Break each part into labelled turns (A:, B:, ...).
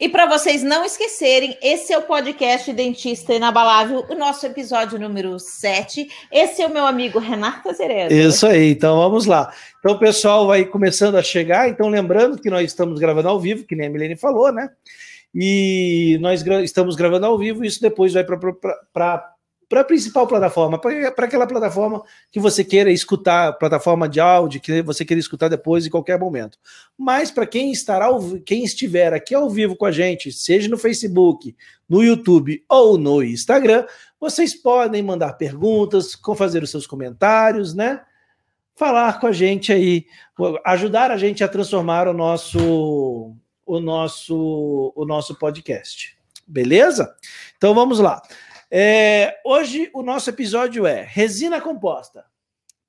A: E para vocês não esquecerem, esse é o podcast Dentista Inabalável, o nosso episódio número 7. Esse é o meu amigo Renato Cerezo.
B: Isso aí, então vamos lá. Então o pessoal vai começando a chegar, então lembrando que nós estamos gravando ao vivo, que nem a Milene falou, né? E nós gra estamos gravando ao vivo, isso depois vai para para a principal plataforma, para aquela plataforma que você queira escutar, plataforma de áudio, que você queira escutar depois em qualquer momento. Mas para quem estará, quem estiver aqui ao vivo com a gente, seja no Facebook, no YouTube ou no Instagram, vocês podem mandar perguntas, fazer os seus comentários, né? Falar com a gente aí, ajudar a gente a transformar o nosso o nosso o nosso podcast. Beleza? Então vamos lá. É, hoje o nosso episódio é resina composta,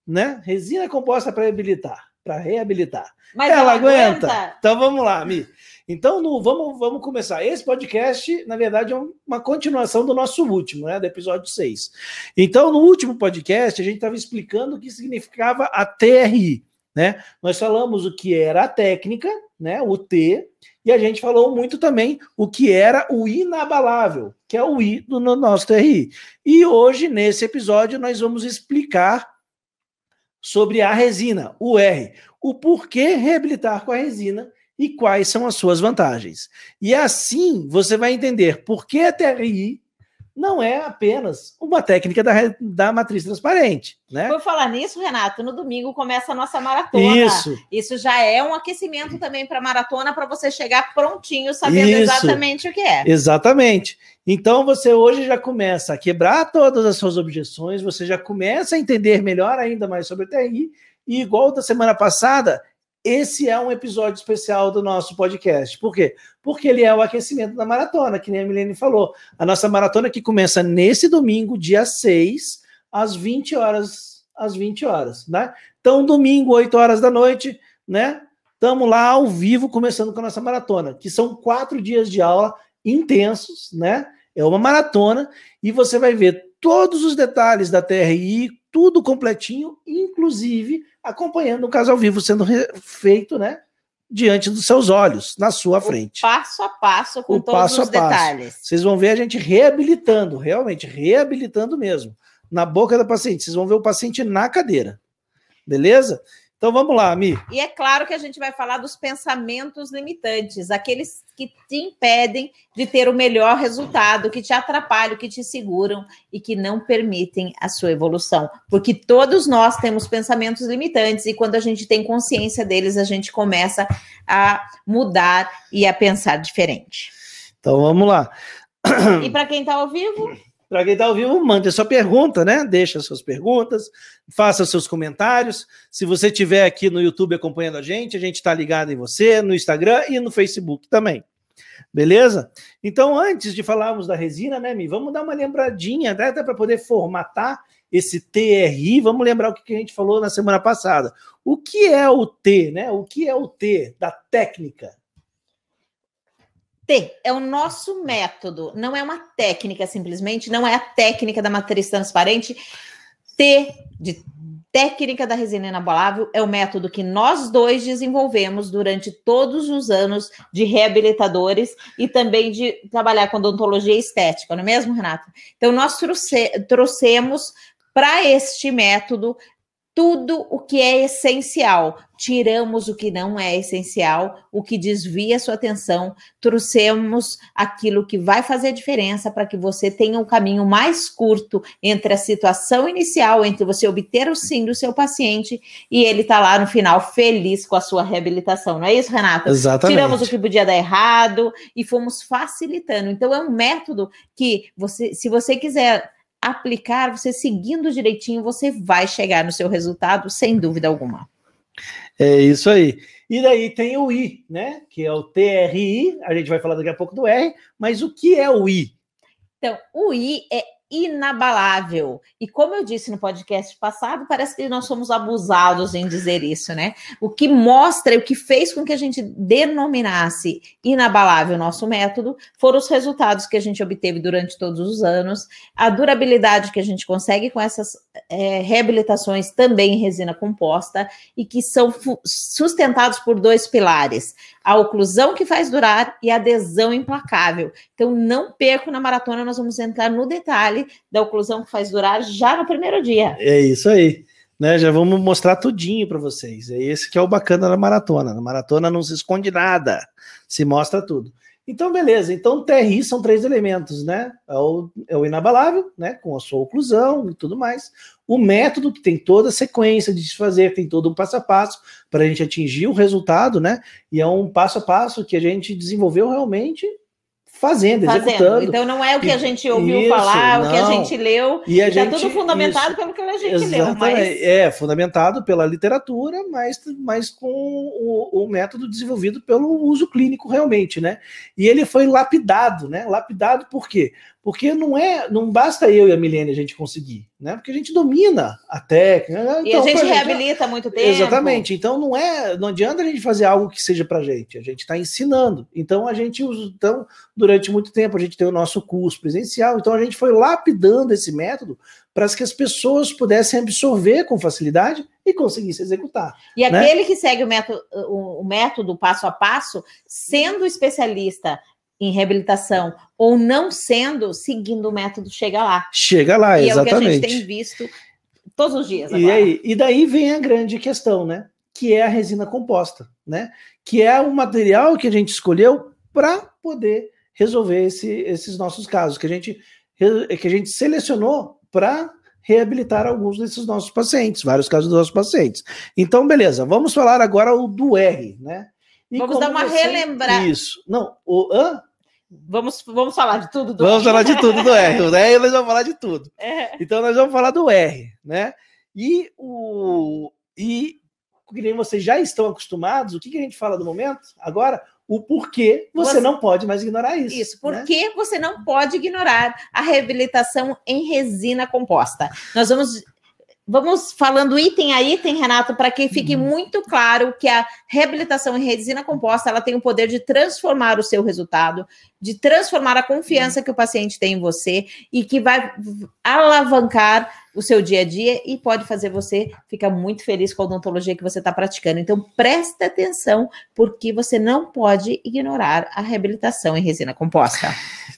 B: né? Resina composta para reabilitar, para reabilitar.
A: Mas ela, ela aguenta? aguenta?
B: Então vamos lá, Mi. Então no, vamos, vamos começar. Esse podcast, na verdade, é uma continuação do nosso último, né? Do episódio 6. Então, no último podcast, a gente estava explicando o que significava a TRI. Né? Nós falamos o que era a técnica, né? O T, e a gente falou muito também o que era o inabalável, que é o I do nosso TRI. E hoje, nesse episódio, nós vamos explicar sobre a resina, o R, o porquê reabilitar com a resina e quais são as suas vantagens. E assim você vai entender por que a TRI não é apenas uma técnica da, da matriz transparente. Né?
A: Por falar nisso, Renato, no domingo começa a nossa maratona.
B: Isso.
A: Isso já é um aquecimento também para a maratona, para você chegar prontinho, sabendo Isso. exatamente o que é.
B: Exatamente. Então você hoje já começa a quebrar todas as suas objeções, você já começa a entender melhor ainda mais sobre o TI, e igual da semana passada, esse é um episódio especial do nosso podcast. Por quê? Porque ele é o aquecimento da maratona, que nem a Milene falou. A nossa maratona que começa nesse domingo, dia 6, às 20 horas, às 20 horas, né? Então, domingo, 8 horas da noite, né? Estamos lá ao vivo começando com a nossa maratona, que são quatro dias de aula intensos, né? É uma maratona e você vai ver todos os detalhes da TRI, tudo completinho, inclusive acompanhando o caso ao vivo sendo feito, né? Diante dos seus olhos, na sua o frente.
A: Passo a passo, com o todos passo os detalhes.
B: Vocês vão ver a gente reabilitando, realmente, reabilitando mesmo. Na boca da paciente. Vocês vão ver o paciente na cadeira. Beleza? Então vamos lá, Mi.
A: E é claro que a gente vai falar dos pensamentos limitantes, aqueles que te impedem de ter o melhor resultado, que te atrapalham, que te seguram e que não permitem a sua evolução. Porque todos nós temos pensamentos limitantes e quando a gente tem consciência deles, a gente começa a mudar e a pensar diferente.
B: Então vamos lá.
A: E para quem está ao vivo,
B: para quem está ao vivo, mande sua pergunta, né? Deixa suas perguntas, faça seus comentários. Se você estiver aqui no YouTube acompanhando a gente, a gente está ligado em você, no Instagram e no Facebook também. Beleza? Então, antes de falarmos da resina, né, Mi? Vamos dar uma lembradinha, né, até para poder formatar esse TRI. Vamos lembrar o que a gente falou na semana passada. O que é o T, né? O que é o T da técnica?
A: T é o nosso método, não é uma técnica simplesmente, não é a técnica da matriz transparente. T de técnica da resina inabalável é o método que nós dois desenvolvemos durante todos os anos de reabilitadores e também de trabalhar com odontologia estética, não é mesmo, Renata? Então, nós trouxe, trouxemos para este método tudo o que é essencial. Tiramos o que não é essencial, o que desvia a sua atenção, trouxemos aquilo que vai fazer diferença para que você tenha um caminho mais curto entre a situação inicial, entre você obter o sim do seu paciente e ele tá lá no final feliz com a sua reabilitação. Não é isso, Renata?
B: Exatamente.
A: Tiramos o que podia dar errado e fomos facilitando. Então é um método que você, se você quiser aplicar, você seguindo direitinho, você vai chegar no seu resultado, sem dúvida alguma.
B: É isso aí. E daí tem o I, né? Que é o TRI, a gente vai falar daqui a pouco do R, mas o que é o I?
A: Então, o I é inabalável. E como eu disse no podcast passado, parece que nós somos abusados em dizer isso, né? O que mostra, o que fez com que a gente denominasse inabalável o nosso método, foram os resultados que a gente obteve durante todos os anos, a durabilidade que a gente consegue com essas é, reabilitações também em resina composta e que são sustentados por dois pilares: a oclusão que faz durar e a adesão implacável. Então, não perco na maratona, nós vamos entrar no detalhe da oclusão que faz durar já no primeiro dia.
B: É isso aí. Né, já vamos mostrar tudinho para vocês. É esse que é o bacana da maratona. Na maratona não se esconde nada, se mostra tudo. Então, beleza. Então, TRI são três elementos, né? É o, é o, inabalável, né? Com a sua oclusão e tudo mais. O método, que tem toda a sequência de se fazer, tem todo um passo a passo para a gente atingir o resultado, né? E é um passo a passo que a gente desenvolveu realmente fazendo, fazendo, executando.
A: Então não é o que a gente ouviu isso, falar, não. o que a gente leu, está tudo fundamentado isso, pelo que a gente exatamente, leu. Mas...
B: É, fundamentado pela literatura, mas, mas com o, o, método desenvolvido pelo uso clínico realmente, né? E ele foi lapidado, né? Lapidado por quê? Porque não é, não basta eu e a Milene a gente conseguir, né? Porque a gente domina a técnica.
A: Então, e a gente reabilita gente, muito tempo.
B: Exatamente. Então não é, não adianta a gente fazer algo que seja para gente. A gente está ensinando. Então a gente usa, então durante muito tempo a gente tem o nosso curso presencial. Então a gente foi lapidando esse método para que as pessoas pudessem absorver com facilidade e conseguissem executar.
A: E né? aquele que segue o método, o método passo a passo, sendo especialista em reabilitação ou não sendo, seguindo o método, chega lá.
B: Chega lá, e exatamente. É o que a gente
A: tem visto todos os dias.
B: E, aí, e daí vem a grande questão, né? Que é a resina composta, né? Que é o material que a gente escolheu para poder resolver esse, esses nossos casos, que a gente, que a gente selecionou para reabilitar alguns desses nossos pacientes, vários casos dos nossos pacientes. Então, beleza, vamos falar agora o do R, né?
A: E vamos dar uma você... relembrada.
B: Isso. Não, o. Hã?
A: Vamos, vamos falar de tudo
B: do Vamos falar de tudo do R. O R nós vamos falar de tudo. É. Então nós vamos falar do R, né? E o. E que vocês já estão acostumados, o que, que a gente fala do momento? Agora, o porquê você, você, não pode mais ignorar isso.
A: Isso, por né? você não pode ignorar a reabilitação em resina composta. Nós vamos Vamos falando item a item, Renato, para que fique uhum. muito claro que a reabilitação em resina composta ela tem o poder de transformar o seu resultado, de transformar a confiança que o paciente tem em você e que vai alavancar o seu dia a dia e pode fazer você ficar muito feliz com a odontologia que você está praticando. Então, preste atenção, porque você não pode ignorar a reabilitação em resina composta.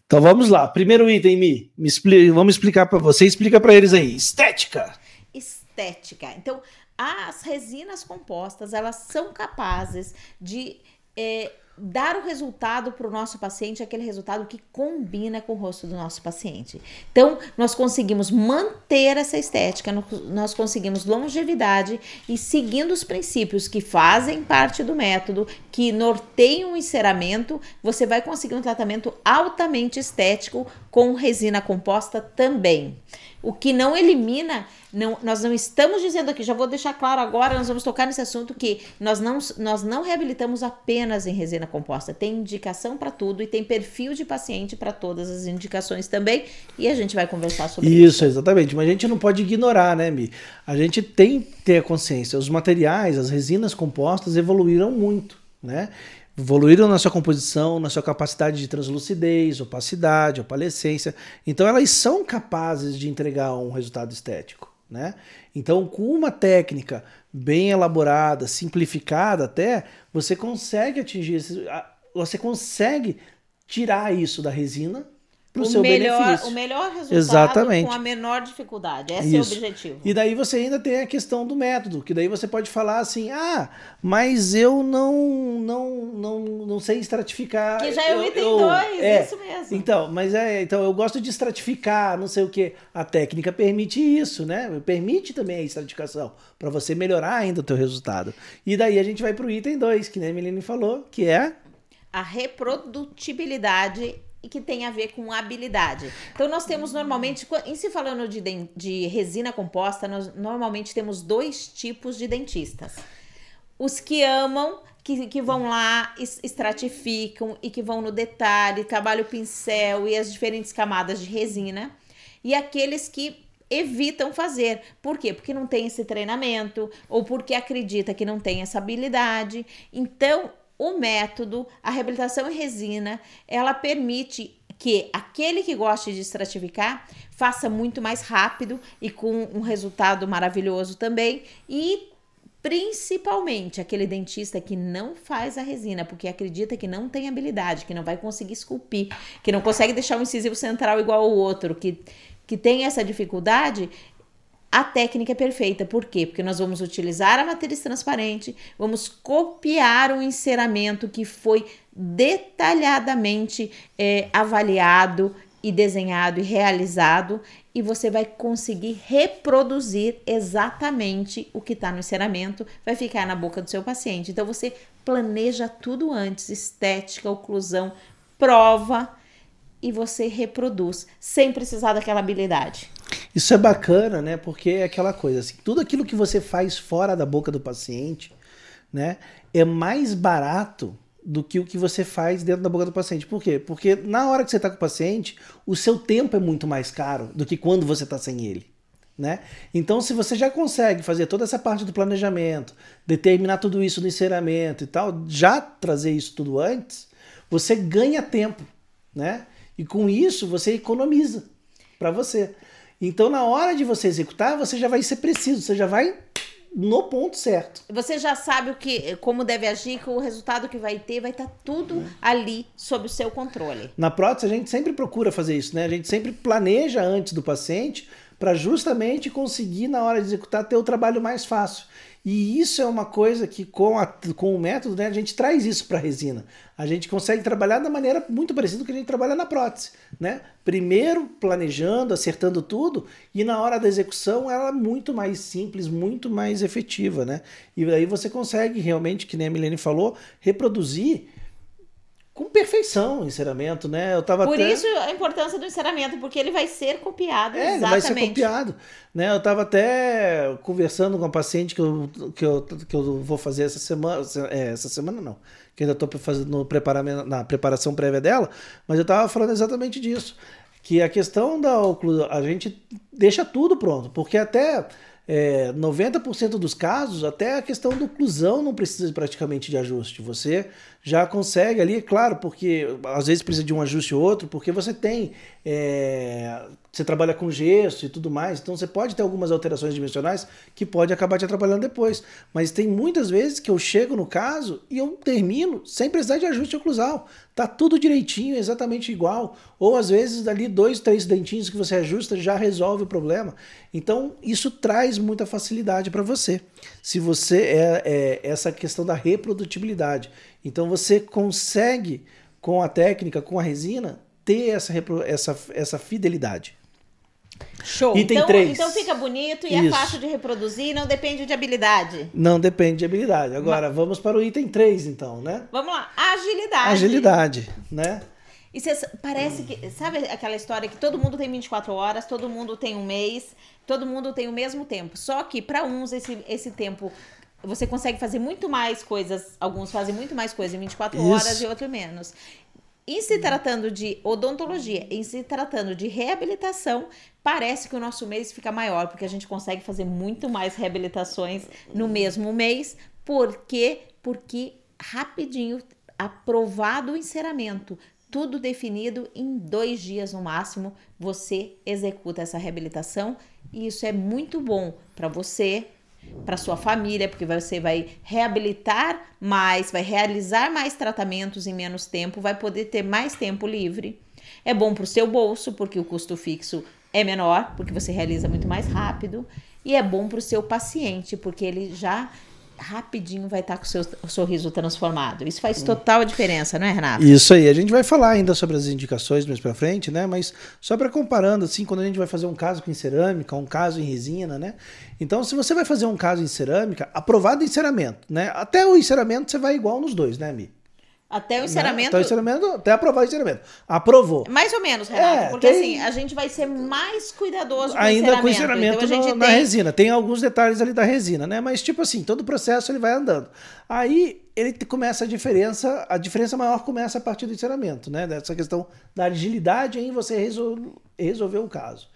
B: Então vamos lá. Primeiro item, Mi, me explica, vamos explicar para você, explica para eles aí. Estética
A: estética. Então, as resinas compostas, elas são capazes de é, dar o resultado para o nosso paciente, aquele resultado que combina com o rosto do nosso paciente. Então, nós conseguimos manter essa estética, nós conseguimos longevidade e seguindo os princípios que fazem parte do método, que norteiam o enceramento, você vai conseguir um tratamento altamente estético com resina composta também. O que não elimina, não, nós não estamos dizendo aqui, já vou deixar claro agora, nós vamos tocar nesse assunto que nós não, nós não reabilitamos apenas em resina composta. Tem indicação para tudo e tem perfil de paciente para todas as indicações também. E a gente vai conversar sobre isso.
B: Isso, exatamente. Mas a gente não pode ignorar, né, Mi? A gente tem que ter a consciência. Os materiais, as resinas compostas evoluíram muito, né? Evoluíram na sua composição, na sua capacidade de translucidez, opacidade, opalescência. Então elas são capazes de entregar um resultado estético, né? Então, com uma técnica bem elaborada, simplificada até, você consegue atingir esse, você consegue tirar isso da resina para o seu
A: melhor,
B: benefício.
A: O melhor resultado Exatamente. com a menor dificuldade. Esse Isso. é o objetivo.
B: E daí você ainda tem a questão do método, que daí você pode falar assim, ah, mas eu não não não, não sei estratificar.
A: Que já é o item 2, é, isso mesmo.
B: Então, mas é, então eu gosto de estratificar, não sei o que. A técnica permite isso, né? Permite também a estratificação, para você melhorar ainda o teu resultado. E daí a gente vai para o item 2, que nem a Melanie falou, que é
A: a reprodutibilidade que tem a ver com habilidade. Então, nós temos normalmente, em se falando de, de resina composta, nós normalmente temos dois tipos de dentistas. Os que amam, que, que vão lá, estratificam e que vão no detalhe, trabalham o pincel e as diferentes camadas de resina. e aqueles que evitam fazer. Por quê? Porque não tem esse treinamento ou porque acredita que não tem essa habilidade. Então, o método, a reabilitação em resina, ela permite que aquele que goste de estratificar faça muito mais rápido e com um resultado maravilhoso também. E principalmente aquele dentista que não faz a resina porque acredita que não tem habilidade, que não vai conseguir esculpir, que não consegue deixar um incisivo central igual ao outro, que que tem essa dificuldade, a técnica é perfeita. Por quê? Porque nós vamos utilizar a matriz transparente, vamos copiar o enceramento que foi detalhadamente é, avaliado e desenhado e realizado, e você vai conseguir reproduzir exatamente o que está no enceramento, vai ficar na boca do seu paciente. Então você planeja tudo antes: estética, oclusão, prova e você reproduz sem precisar daquela habilidade.
B: Isso é bacana, né? Porque é aquela coisa assim, tudo aquilo que você faz fora da boca do paciente, né, é mais barato do que o que você faz dentro da boca do paciente. Por quê? Porque na hora que você está com o paciente, o seu tempo é muito mais caro do que quando você está sem ele. Né? Então, se você já consegue fazer toda essa parte do planejamento, determinar tudo isso no encerramento e tal, já trazer isso tudo antes, você ganha tempo, né? E com isso você economiza para você. Então, na hora de você executar, você já vai ser preciso, você já vai no ponto certo.
A: Você já sabe o que, como deve agir, que o resultado que vai ter vai estar tá tudo ali sob o seu controle.
B: Na prótese, a gente sempre procura fazer isso, né? A gente sempre planeja antes do paciente para justamente conseguir, na hora de executar, ter o trabalho mais fácil. E isso é uma coisa que com, a, com o método, né, a gente traz isso para a resina. A gente consegue trabalhar da maneira muito parecida com que a gente trabalha na prótese. Né? Primeiro planejando, acertando tudo, e na hora da execução ela é muito mais simples, muito mais efetiva. Né? E aí você consegue realmente, que nem a Milene falou, reproduzir com perfeição o enceramento, né? Eu tava
A: Por
B: até...
A: isso a importância do enceramento, porque ele vai ser copiado
B: é,
A: exatamente.
B: vai ser copiado, né? Eu estava até conversando com uma paciente que eu, que eu, que eu vou fazer essa semana, é, essa semana não, que ainda estou fazendo preparamento, na preparação prévia dela, mas eu estava falando exatamente disso, que a questão da oclusão, a gente deixa tudo pronto, porque até é, 90% dos casos, até a questão da oclusão não precisa praticamente de ajuste. Você já consegue ali, claro, porque às vezes precisa de um ajuste ou outro, porque você tem. É, você trabalha com gesso e tudo mais, então você pode ter algumas alterações dimensionais que pode acabar te atrapalhando depois. Mas tem muitas vezes que eu chego no caso e eu termino sem precisar de ajuste oclusal. Tá tudo direitinho, exatamente igual. Ou às vezes ali dois, três dentinhos que você ajusta já resolve o problema. Então isso traz muita facilidade para você. Se você é, é essa questão da reprodutibilidade. Então você consegue, com a técnica, com a resina, ter essa, essa, essa fidelidade.
A: Show. Item então, 3. então fica bonito e é Isso. é fácil de reproduzir, não depende de habilidade.
B: Não depende de habilidade. Agora, Mas... vamos para o item 3, então, né?
A: Vamos lá. Agilidade.
B: Agilidade, né?
A: E cê, parece que. Sabe aquela história que todo mundo tem 24 horas, todo mundo tem um mês, todo mundo tem o mesmo tempo. Só que para uns esse, esse tempo você consegue fazer muito mais coisas, alguns fazem muito mais coisas em 24 Isso. horas e outros menos. Em se tratando de odontologia, em se tratando de reabilitação, parece que o nosso mês fica maior, porque a gente consegue fazer muito mais reabilitações no mesmo mês. Por quê? Porque rapidinho, aprovado o enceramento, tudo definido em dois dias no máximo, você executa essa reabilitação e isso é muito bom para você, para sua família, porque você vai reabilitar mais, vai realizar mais tratamentos em menos tempo, vai poder ter mais tempo livre. É bom para o seu bolso, porque o custo fixo é menor, porque você realiza muito mais rápido. E é bom para o seu paciente, porque ele já rapidinho vai estar com o seu sorriso transformado. Isso faz total diferença, não é, Renato?
B: Isso aí. A gente vai falar ainda sobre as indicações mais para frente, né? Mas só para comparando, assim, quando a gente vai fazer um caso com cerâmica, um caso em resina, né? Então, se você vai fazer um caso em cerâmica, aprovado enceramento, né? Até o enceramento você vai igual nos dois, né, Mi?
A: Até o encerramento.
B: Até o encerramento, até aprovar o encerramento. Aprovou.
A: Mais ou menos, Renato.
B: É,
A: porque
B: tem-
A: assim, a gente vai ser mais cuidadoso com
B: Ainda
A: o
B: com
A: encerramento.
B: encerramento
A: Então,
B: no- na
A: tem-
B: resina. Tem alguns detalhes ali da resina, né? Mas, tipo assim, todo o processo ele vai andando. Aí ele começa a diferença, a diferença maior começa a partir do encerramento, né? Dessa questão da agilidade em você resol- resolver o caso.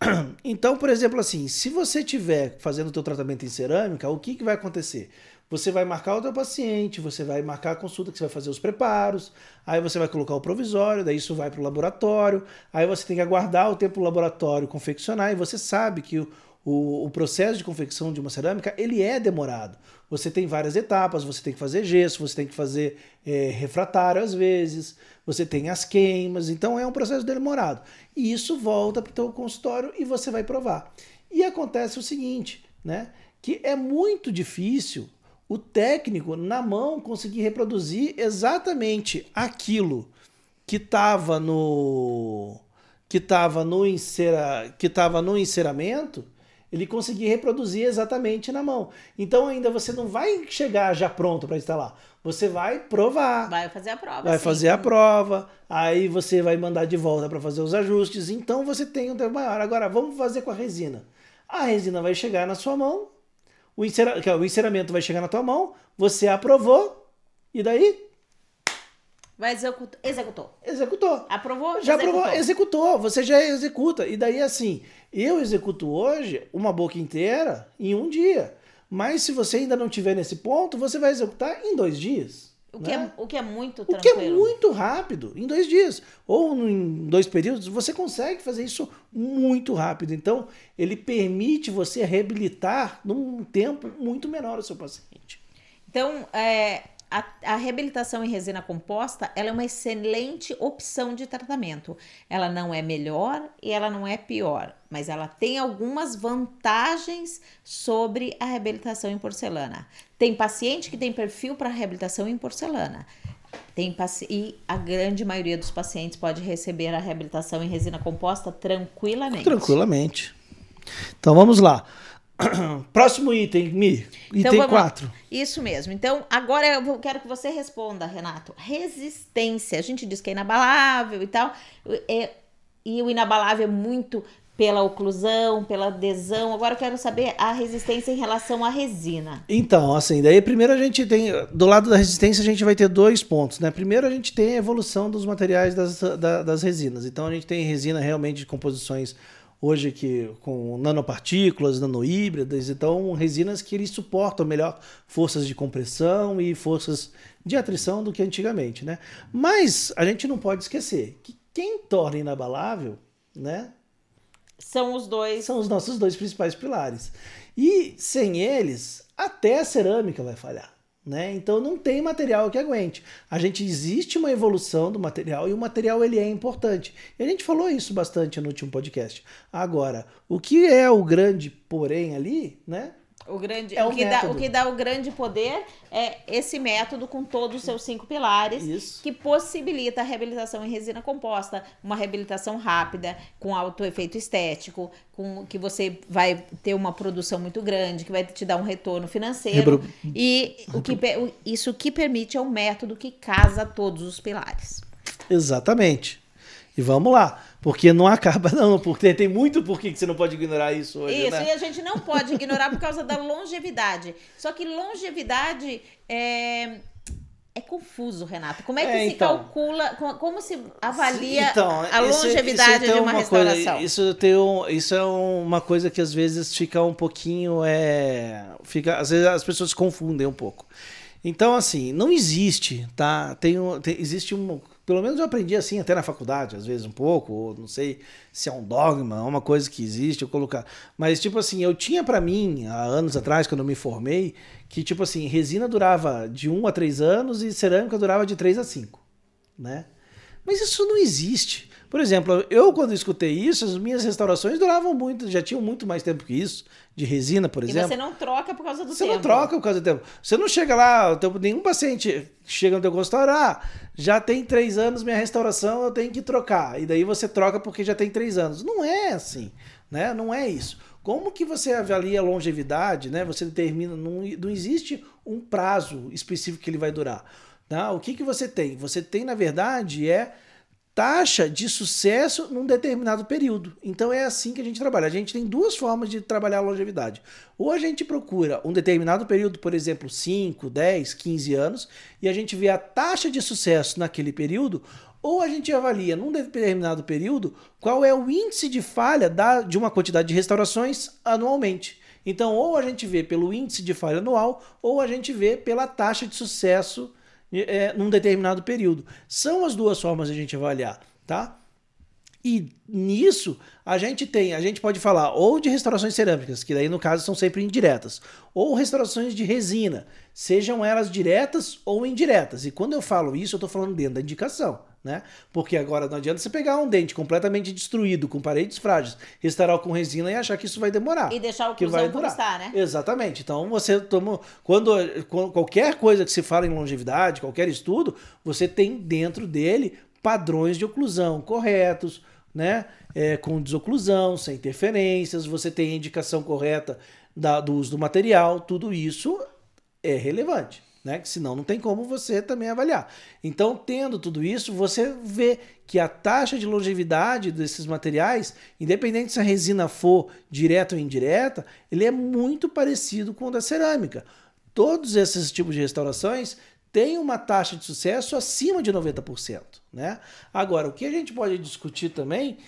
B: Então, por exemplo, assim, se você estiver fazendo o teu tratamento em cerâmica, o que, que vai acontecer? Você vai marcar o teu paciente, você vai marcar a consulta que você vai fazer os preparos, aí você vai colocar o provisório, daí isso vai para o laboratório, aí você tem que aguardar o tempo do laboratório confeccionar, e você sabe que o, o, o processo de confecção de uma cerâmica, ele é demorado. Você tem várias etapas, você tem que fazer gesso, você tem que fazer é, refratário às vezes, você tem as queimas, então é um processo demorado. E isso volta para o teu consultório e você vai provar. E acontece o seguinte, né? Que é muito difícil o técnico na mão conseguir reproduzir exatamente aquilo que estava no que estava no encera, que estava no enceramento, ele conseguir reproduzir exatamente na mão. Então ainda você não vai chegar já pronto para instalar. Você vai provar.
A: Vai fazer a prova.
B: Vai
A: sim.
B: fazer a prova, aí você vai mandar de volta para fazer os ajustes. Então você tem um tempo maior. Agora vamos fazer com a resina. A resina vai chegar na sua mão, o, encera... que é, o enceramento vai chegar na tua mão, você aprovou, e daí
A: Vai executar. Executou.
B: executou.
A: Aprovou?
B: Já
A: executou.
B: aprovou, executou, você já executa. E daí assim, eu executo hoje uma boca inteira em um dia. Mas se você ainda não tiver nesse ponto, você vai executar em dois dias.
A: O que,
B: né?
A: é, o que é muito
B: O que é
A: tranquilo.
B: muito rápido, em dois dias. Ou em dois períodos, você consegue fazer isso muito rápido. Então, ele permite você reabilitar num tempo muito menor o seu paciente.
A: Então, é, a, a reabilitação em resina composta ela é uma excelente opção de tratamento. Ela não é melhor e ela não é pior, mas ela tem algumas vantagens sobre a reabilitação em porcelana. Tem paciente que tem perfil para reabilitação em porcelana. Tem e a grande maioria dos pacientes pode receber a reabilitação em resina composta tranquilamente.
B: Tranquilamente. Então, vamos lá. Próximo item, Mi. Item
A: Então, lá.
B: 4.
A: Isso mesmo. Então, agora eu quero que você responda, Renato. Resistência. A gente diz que é inabalável e tal. É- e o inabalável é muito pela oclusão, pela adesão. Agora eu quero saber a resistência em relação à resina.
B: Então, assim, daí primeiro a gente tem, do lado da resistência, a gente vai ter dois pontos, né? Primeiro a gente tem a evolução dos materiais das, da- das resinas. Então a gente tem resina realmente de composições hoje que com nanopartículas, nanohíbridas, então resinas que eles suportam melhor forças de compressão e forças de atrição do que antigamente, né? Mas a gente não pode esquecer que quem torna inabalável, né,
A: São os dois.
B: são os nossos dois principais pilares. E sem eles, até a cerâmica vai falhar. Né? Então não tem material que aguente. A gente existe uma evolução do material e o material ele é importante. E a gente falou isso bastante no último podcast. Agora, o que é o grande porém ali, né?
A: O, grande,
B: É
A: o,
B: o
A: que dá, o que dá o grande poder é esse método com todos os seus cinco pilares.
B: Isso.
A: que possibilita a reabilitação em resina composta, uma reabilitação rápida, com alto efeito estético, com que você vai ter uma produção muito grande, que vai te dar um retorno financeiro. E o que, isso que permite é um método que casa todos os pilares.
B: Exatamente. E vamos lá, porque não acaba não, porque tem muito porquê que você não pode ignorar isso hoje,
A: Isso,
B: né?
A: e a gente não pode ignorar por causa da longevidade. Só que longevidade é, é confuso, Renato. Como é que
B: É,
A: se
B: então.
A: calcula, co- como se avalia
B: Então,
A: a
B: isso-
A: longevidade
B: isso tem
A: de uma,
B: coisa-
A: restauração?
B: isso, tem um- isso é uma coisa que às vezes fica um pouquinho. É, fica, às vezes as pessoas se confundem um pouco. Então, assim, não existe, tá? Tem, tem- existe um. Pelo menos eu aprendi assim até na faculdade, às vezes um pouco, ou não sei se é um dogma, uma coisa que existe, eu colocar. Mas, tipo assim, eu tinha pra mim, há anos atrás, quando eu me formei, que, tipo assim, resina durava de 1 a 3 anos e cerâmica durava de 3 a 5, né? Mas isso não existe. Por exemplo, eu quando escutei isso, as minhas restaurações duravam muito, já tinham muito mais tempo que isso, de resina, por
A: E
B: exemplo.
A: você não troca por causa do
B: Você
A: tempo.
B: não troca por causa do tempo. Você não chega lá, teu- nenhum paciente chega no teu consultório, ah, já tem três anos minha restauração, eu tenho que trocar. E daí você troca porque já tem três anos. Não é assim, né? Não é isso. Como que você avalia a longevidade, né? Você determina, não, não existe um prazo específico que ele vai durar. Tá? O que, que você tem? Você tem, na verdade, é taxa de sucesso num determinado período. Então é assim que a gente trabalha. A gente tem duas formas de trabalhar a longevidade. Ou a gente procura um determinado período, por exemplo, 5, 10, 15 anos, e a gente vê a taxa de sucesso naquele período, ou a gente avalia num determinado período qual é o índice de falha da, de uma quantidade de restaurações anualmente. Então, ou a gente vê pelo índice de falha anual, ou a gente vê pela taxa de sucesso é, num determinado período. São as duas formas de a gente avaliar, tá? E nisso a gente tem, a gente pode falar ou de restaurações cerâmicas, que daí no caso são sempre indiretas, ou restaurações de resina, sejam elas diretas ou indiretas. E quando eu falo isso, eu estou falando dentro da indicação, né? Porque agora não adianta você pegar um dente completamente destruído, com paredes frágeis, restaurar com resina e achar que isso vai demorar.
A: E deixar o
B: que vai
A: durar. Né?
B: Exatamente. Então você toma. Quando, quando qualquer coisa que se fala em longevidade, qualquer estudo, você tem dentro dele padrões de oclusão corretos, né? É, com desoclusão, sem interferências, você tem a indicação correta da, do uso do material, tudo isso é relevante. Né? Que senão não tem como você também avaliar. Então, tendo tudo isso, você vê que a taxa de longevidade desses materiais, independente se a resina for direta ou indireta, ele é muito parecido com o da cerâmica. Todos esses tipos de restaurações tem uma taxa de sucesso acima de 90%. Né? Agora, o que a gente pode discutir também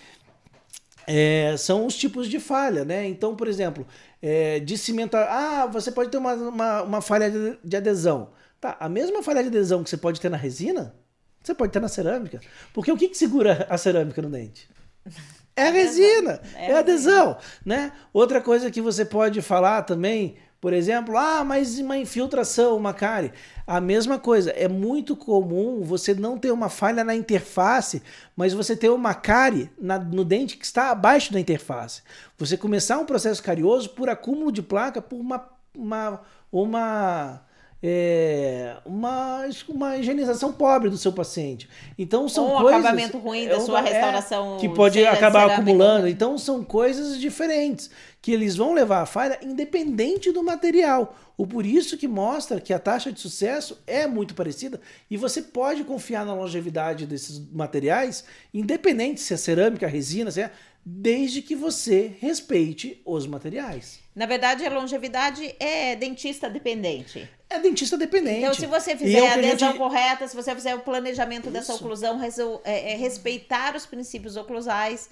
B: é, são os tipos de falha. Né? Então, por exemplo, é, de cimentar. Ah, você pode ter uma, uma, uma falha de, de, adesão. Tá, a mesma falha de adesão que você pode ter na resina, você pode ter na cerâmica. Porque o que, que segura a cerâmica no dente? É a resina, é a adesão, né? Outra coisa que você pode falar também por exemplo, ah, mas uma infiltração, uma cárie. A mesma coisa, é muito comum você não ter uma falha na interface, mas você ter uma cárie na, no dente que está abaixo da interface. Você começar um processo carioso por acúmulo de placa, por uma, uma, uma é, uma, uma higienização pobre do seu paciente. Então são
A: Ou um
B: coisas.
A: acabamento ruim da é, sua restauração.
B: É, que pode acabar acumulando. Então são coisas diferentes que eles vão levar a falha independente do material. O por isso que mostra que a taxa de sucesso é muito parecida e você pode confiar na longevidade desses materiais, independente se é cerâmica, resina, se é, desde que você respeite os materiais.
A: Na verdade, a longevidade é dentista dependente.
B: É dentista dependente.
A: Então, se você fizer é a adesão gente... correta, se você fizer o planejamento Isso. dessa oclusão, é, é respeitar os princípios oclusais,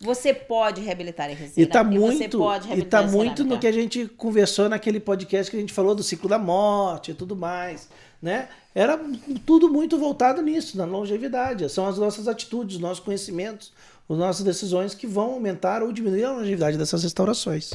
A: você pode reabilitar em resina.
B: E tá muito, e tá muito no que a gente conversou naquele podcast que a gente falou do ciclo da morte e tudo mais, né? Era tudo muito voltado nisso, na longevidade. São as nossas atitudes, os nossos conhecimentos, as nossas decisões que vão aumentar ou diminuir a longevidade dessas restaurações.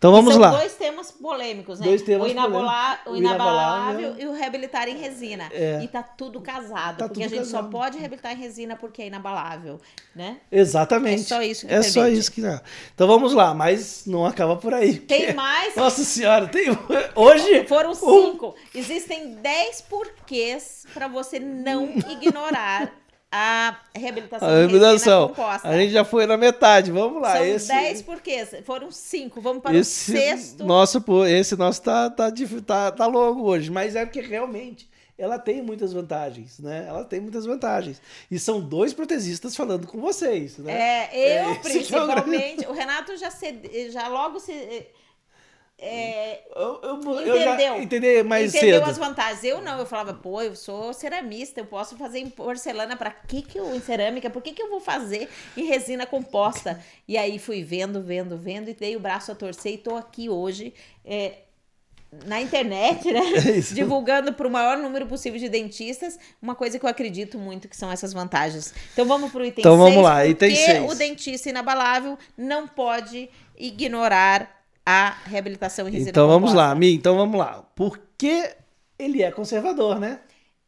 B: Então vamos
A: são
B: lá.
A: dois temas polêmicos, né?
B: Dois temas
A: o, inabola... o inabalável e o reabilitar em resina. É. E tá tudo casado, tá porque tudo a gente casado. só pode reabilitar em resina porque é inabalável, né?
B: Exatamente. É
A: só isso que
B: É permite. só isso que dá. Então vamos lá, mas não acaba por aí.
A: Tem mais?
B: Nossa senhora, tem hoje
A: foram cinco. Existem dez porquês para você não ignorar a reabilitação. A reabilitação.
B: A gente já foi na metade, vamos lá.
A: São esse... 10 porque foram 5, vamos para esse o sexto.
B: Nosso, esse nosso tá, tá, tá, tá longo hoje, mas é porque realmente ela tem muitas vantagens, né? Ela tem muitas vantagens. E são dois protesistas falando com vocês, né?
A: É, eu é, principalmente. o Renato já, já logo se é,
B: eu, eu, eu já entendi mais
A: entendeu
B: cedo.
A: as vantagens. Eu não, eu falava, pô, eu sou ceramista, eu posso fazer em porcelana, para que que eu em cerâmica? Por que que eu vou fazer em resina composta? E aí fui vendo, vendo, vendo e dei o braço a torcer e tô aqui hoje é, na internet, né? É divulgando para o maior número possível de dentistas, uma coisa que eu acredito muito que são essas vantagens. Então vamos para o item
B: Então vamos lá, item 6.
A: o dentista inabalável não pode ignorar a reabilitação em
B: Então vamos lá, Mi, então vamos lá. Por que ele é conservador, né?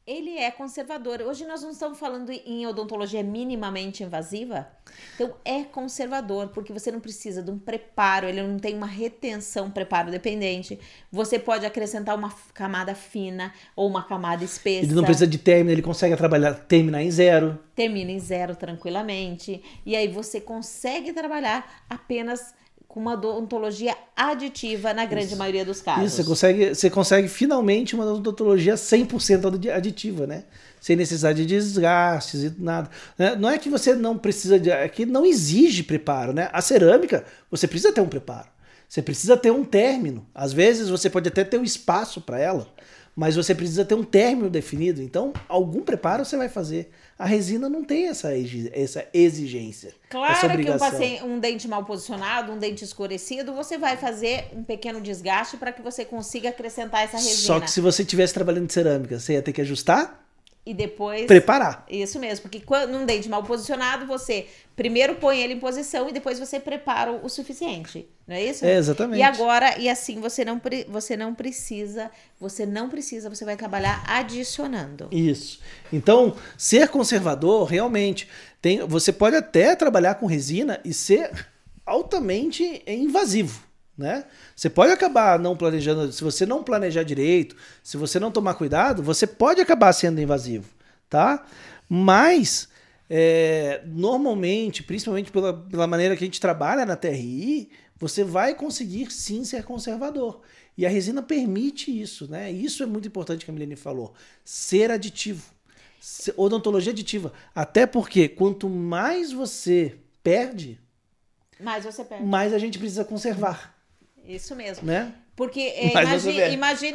A: Ele é conservador. Hoje nós não estamos falando em odontologia minimamente invasiva. Então é conservador, porque você não precisa de um preparo, ele não tem uma retenção preparo dependente. Você pode acrescentar uma camada fina ou uma camada espessa.
B: Ele não precisa de término, ele consegue trabalhar, terminar em zero.
A: Termina em zero tranquilamente. E aí você consegue trabalhar apenas com uma odontologia aditiva na grande
B: Isso.
A: maioria dos casos.
B: Isso, você consegue, você consegue finalmente uma odontologia 100% aditiva, né? Sem necessidade de desgastes e nada. né? Não é que você não precisa de. É que não exige preparo, né? A cerâmica, você precisa ter um preparo. Você precisa ter um término. Às vezes você pode até ter um espaço para ela, mas você precisa ter um término definido. Então, algum preparo você vai fazer. A resina não tem essa, essa exigência. essa
A: Claro que um, paciente, um dente mal posicionado, um dente escurecido, você vai fazer um pequeno desgaste para que você consiga acrescentar essa resina.
B: Só que se você estivesse trabalhando de cerâmica, você ia ter que ajustar,
A: E depois.
B: preparar.
A: Isso mesmo, porque quando num dente mal posicionado, você primeiro põe ele em posição e depois você prepara o suficiente. Não é isso?
B: É, exatamente.
A: E agora, e assim, você não, você não precisa, você não precisa, você vai trabalhar adicionando.
B: Isso. Então, ser conservador, realmente, tem, você pode até trabalhar com resina e ser altamente invasivo. Né? Você pode acabar não planejando, se você não planejar direito, se você não tomar cuidado, você pode acabar sendo invasivo, tá? Mas é, normalmente, principalmente pela, pela maneira que a gente trabalha na TRI, você vai conseguir sim ser conservador. E a resina permite isso, né? Isso é muito importante que a Milene falou. Ser aditivo. Odontologia aditiva. Até porque quanto mais você perde,
A: Mas você perde.
B: mais a gente precisa conservar,
A: Isso mesmo.
B: né?
A: Porque é,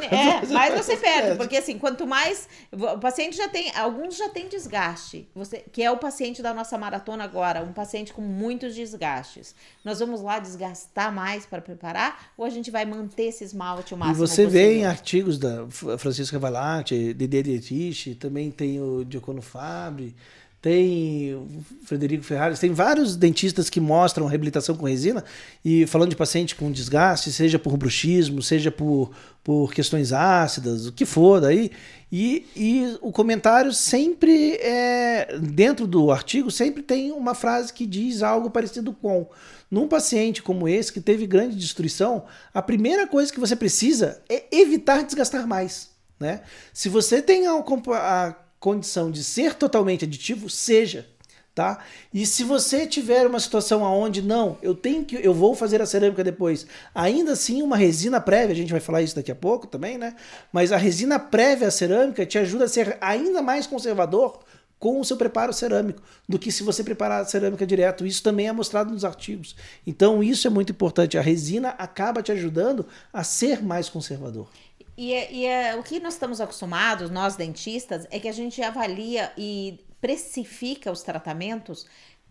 A: é,
B: você
A: mais você
B: perde.
A: porque assim, quanto mais o paciente já tem, alguns já tem desgaste, você, que é o paciente da nossa maratona agora, um paciente com muitos desgastes. Nós vamos lá desgastar mais para preparar ou a gente vai manter esse esmalte o
B: E
A: máximo
B: você
A: possível?
B: vê em artigos da Francisca Valatti, Dede Dietrich, também tem o Diocono Fabre, tem Frederico Ferraris, tem vários dentistas que mostram reabilitação com resina e falando de paciente com desgaste, seja por bruxismo, seja por, por questões ácidas, o que for daí. E, e o comentário sempre é, dentro do artigo, sempre tem uma frase que diz algo parecido com. Num paciente como esse, que teve grande destruição, a primeira coisa que você precisa é evitar desgastar mais. Né? Se você tem a, a condição de ser totalmente aditivo, seja. Tá? E se você tiver uma situação aonde não, eu tenho que eu vou fazer a cerâmica depois, ainda assim uma resina prévia, a gente vai falar isso daqui a pouco também, né? Mas a resina prévia à cerâmica te ajuda a ser ainda mais conservador com o seu preparo cerâmico do que se você preparar a cerâmica direto. Isso também é mostrado nos artigos. Então isso é muito importante. A resina acaba te ajudando a ser mais conservador.
A: E, é- e é- o que nós estamos acostumados, nós dentistas, é que a gente avalia e precifica os tratamentos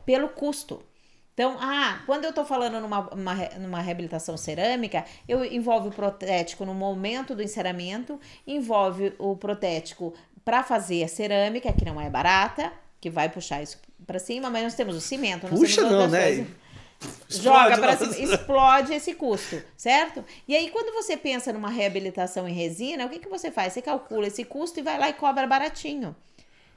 A: pelo custo. Então, ah, quando eu estou falando numa, uma numa reabilitação cerâmica, eu envolve o protético no momento do enceramento, envolve o protético para fazer a cerâmica, que não é barata, que vai puxar isso para cima, mas nós temos o cimento,
B: Puxa não, né?
A: coisas
B: Explode
A: joga para cima, explode esse custo, certo? E aí, quando você pensa numa reabilitação em resina, o que, que você faz? Você calcula esse custo e vai lá e cobra baratinho.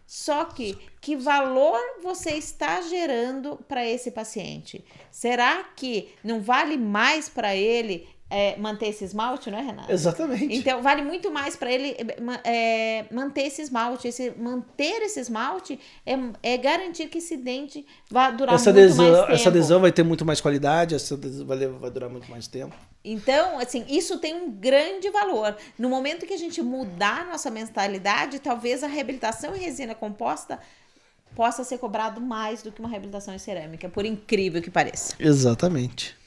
A: Só que, que valor você está gerando para esse paciente? Será que não vale mais para ele é, manter esse esmalte, não é, Renato?
B: Exatamente.
A: Então, vale muito mais para ele é, é, manter esse esmalte. Esse, manter esse esmalte é, é garantir que esse dente vai durar
B: essa
A: muito
B: adesão,
A: mais tempo.
B: essa adesão vai ter muito mais qualidade, essa adesão vai, vai durar muito mais tempo.
A: Então, assim, isso tem um grande valor. No momento que a gente mudar a nossa mentalidade, talvez a reabilitação em resina composta possa ser cobrado mais do que uma reabilitação em cerâmica, por incrível que pareça.
B: Exatamente.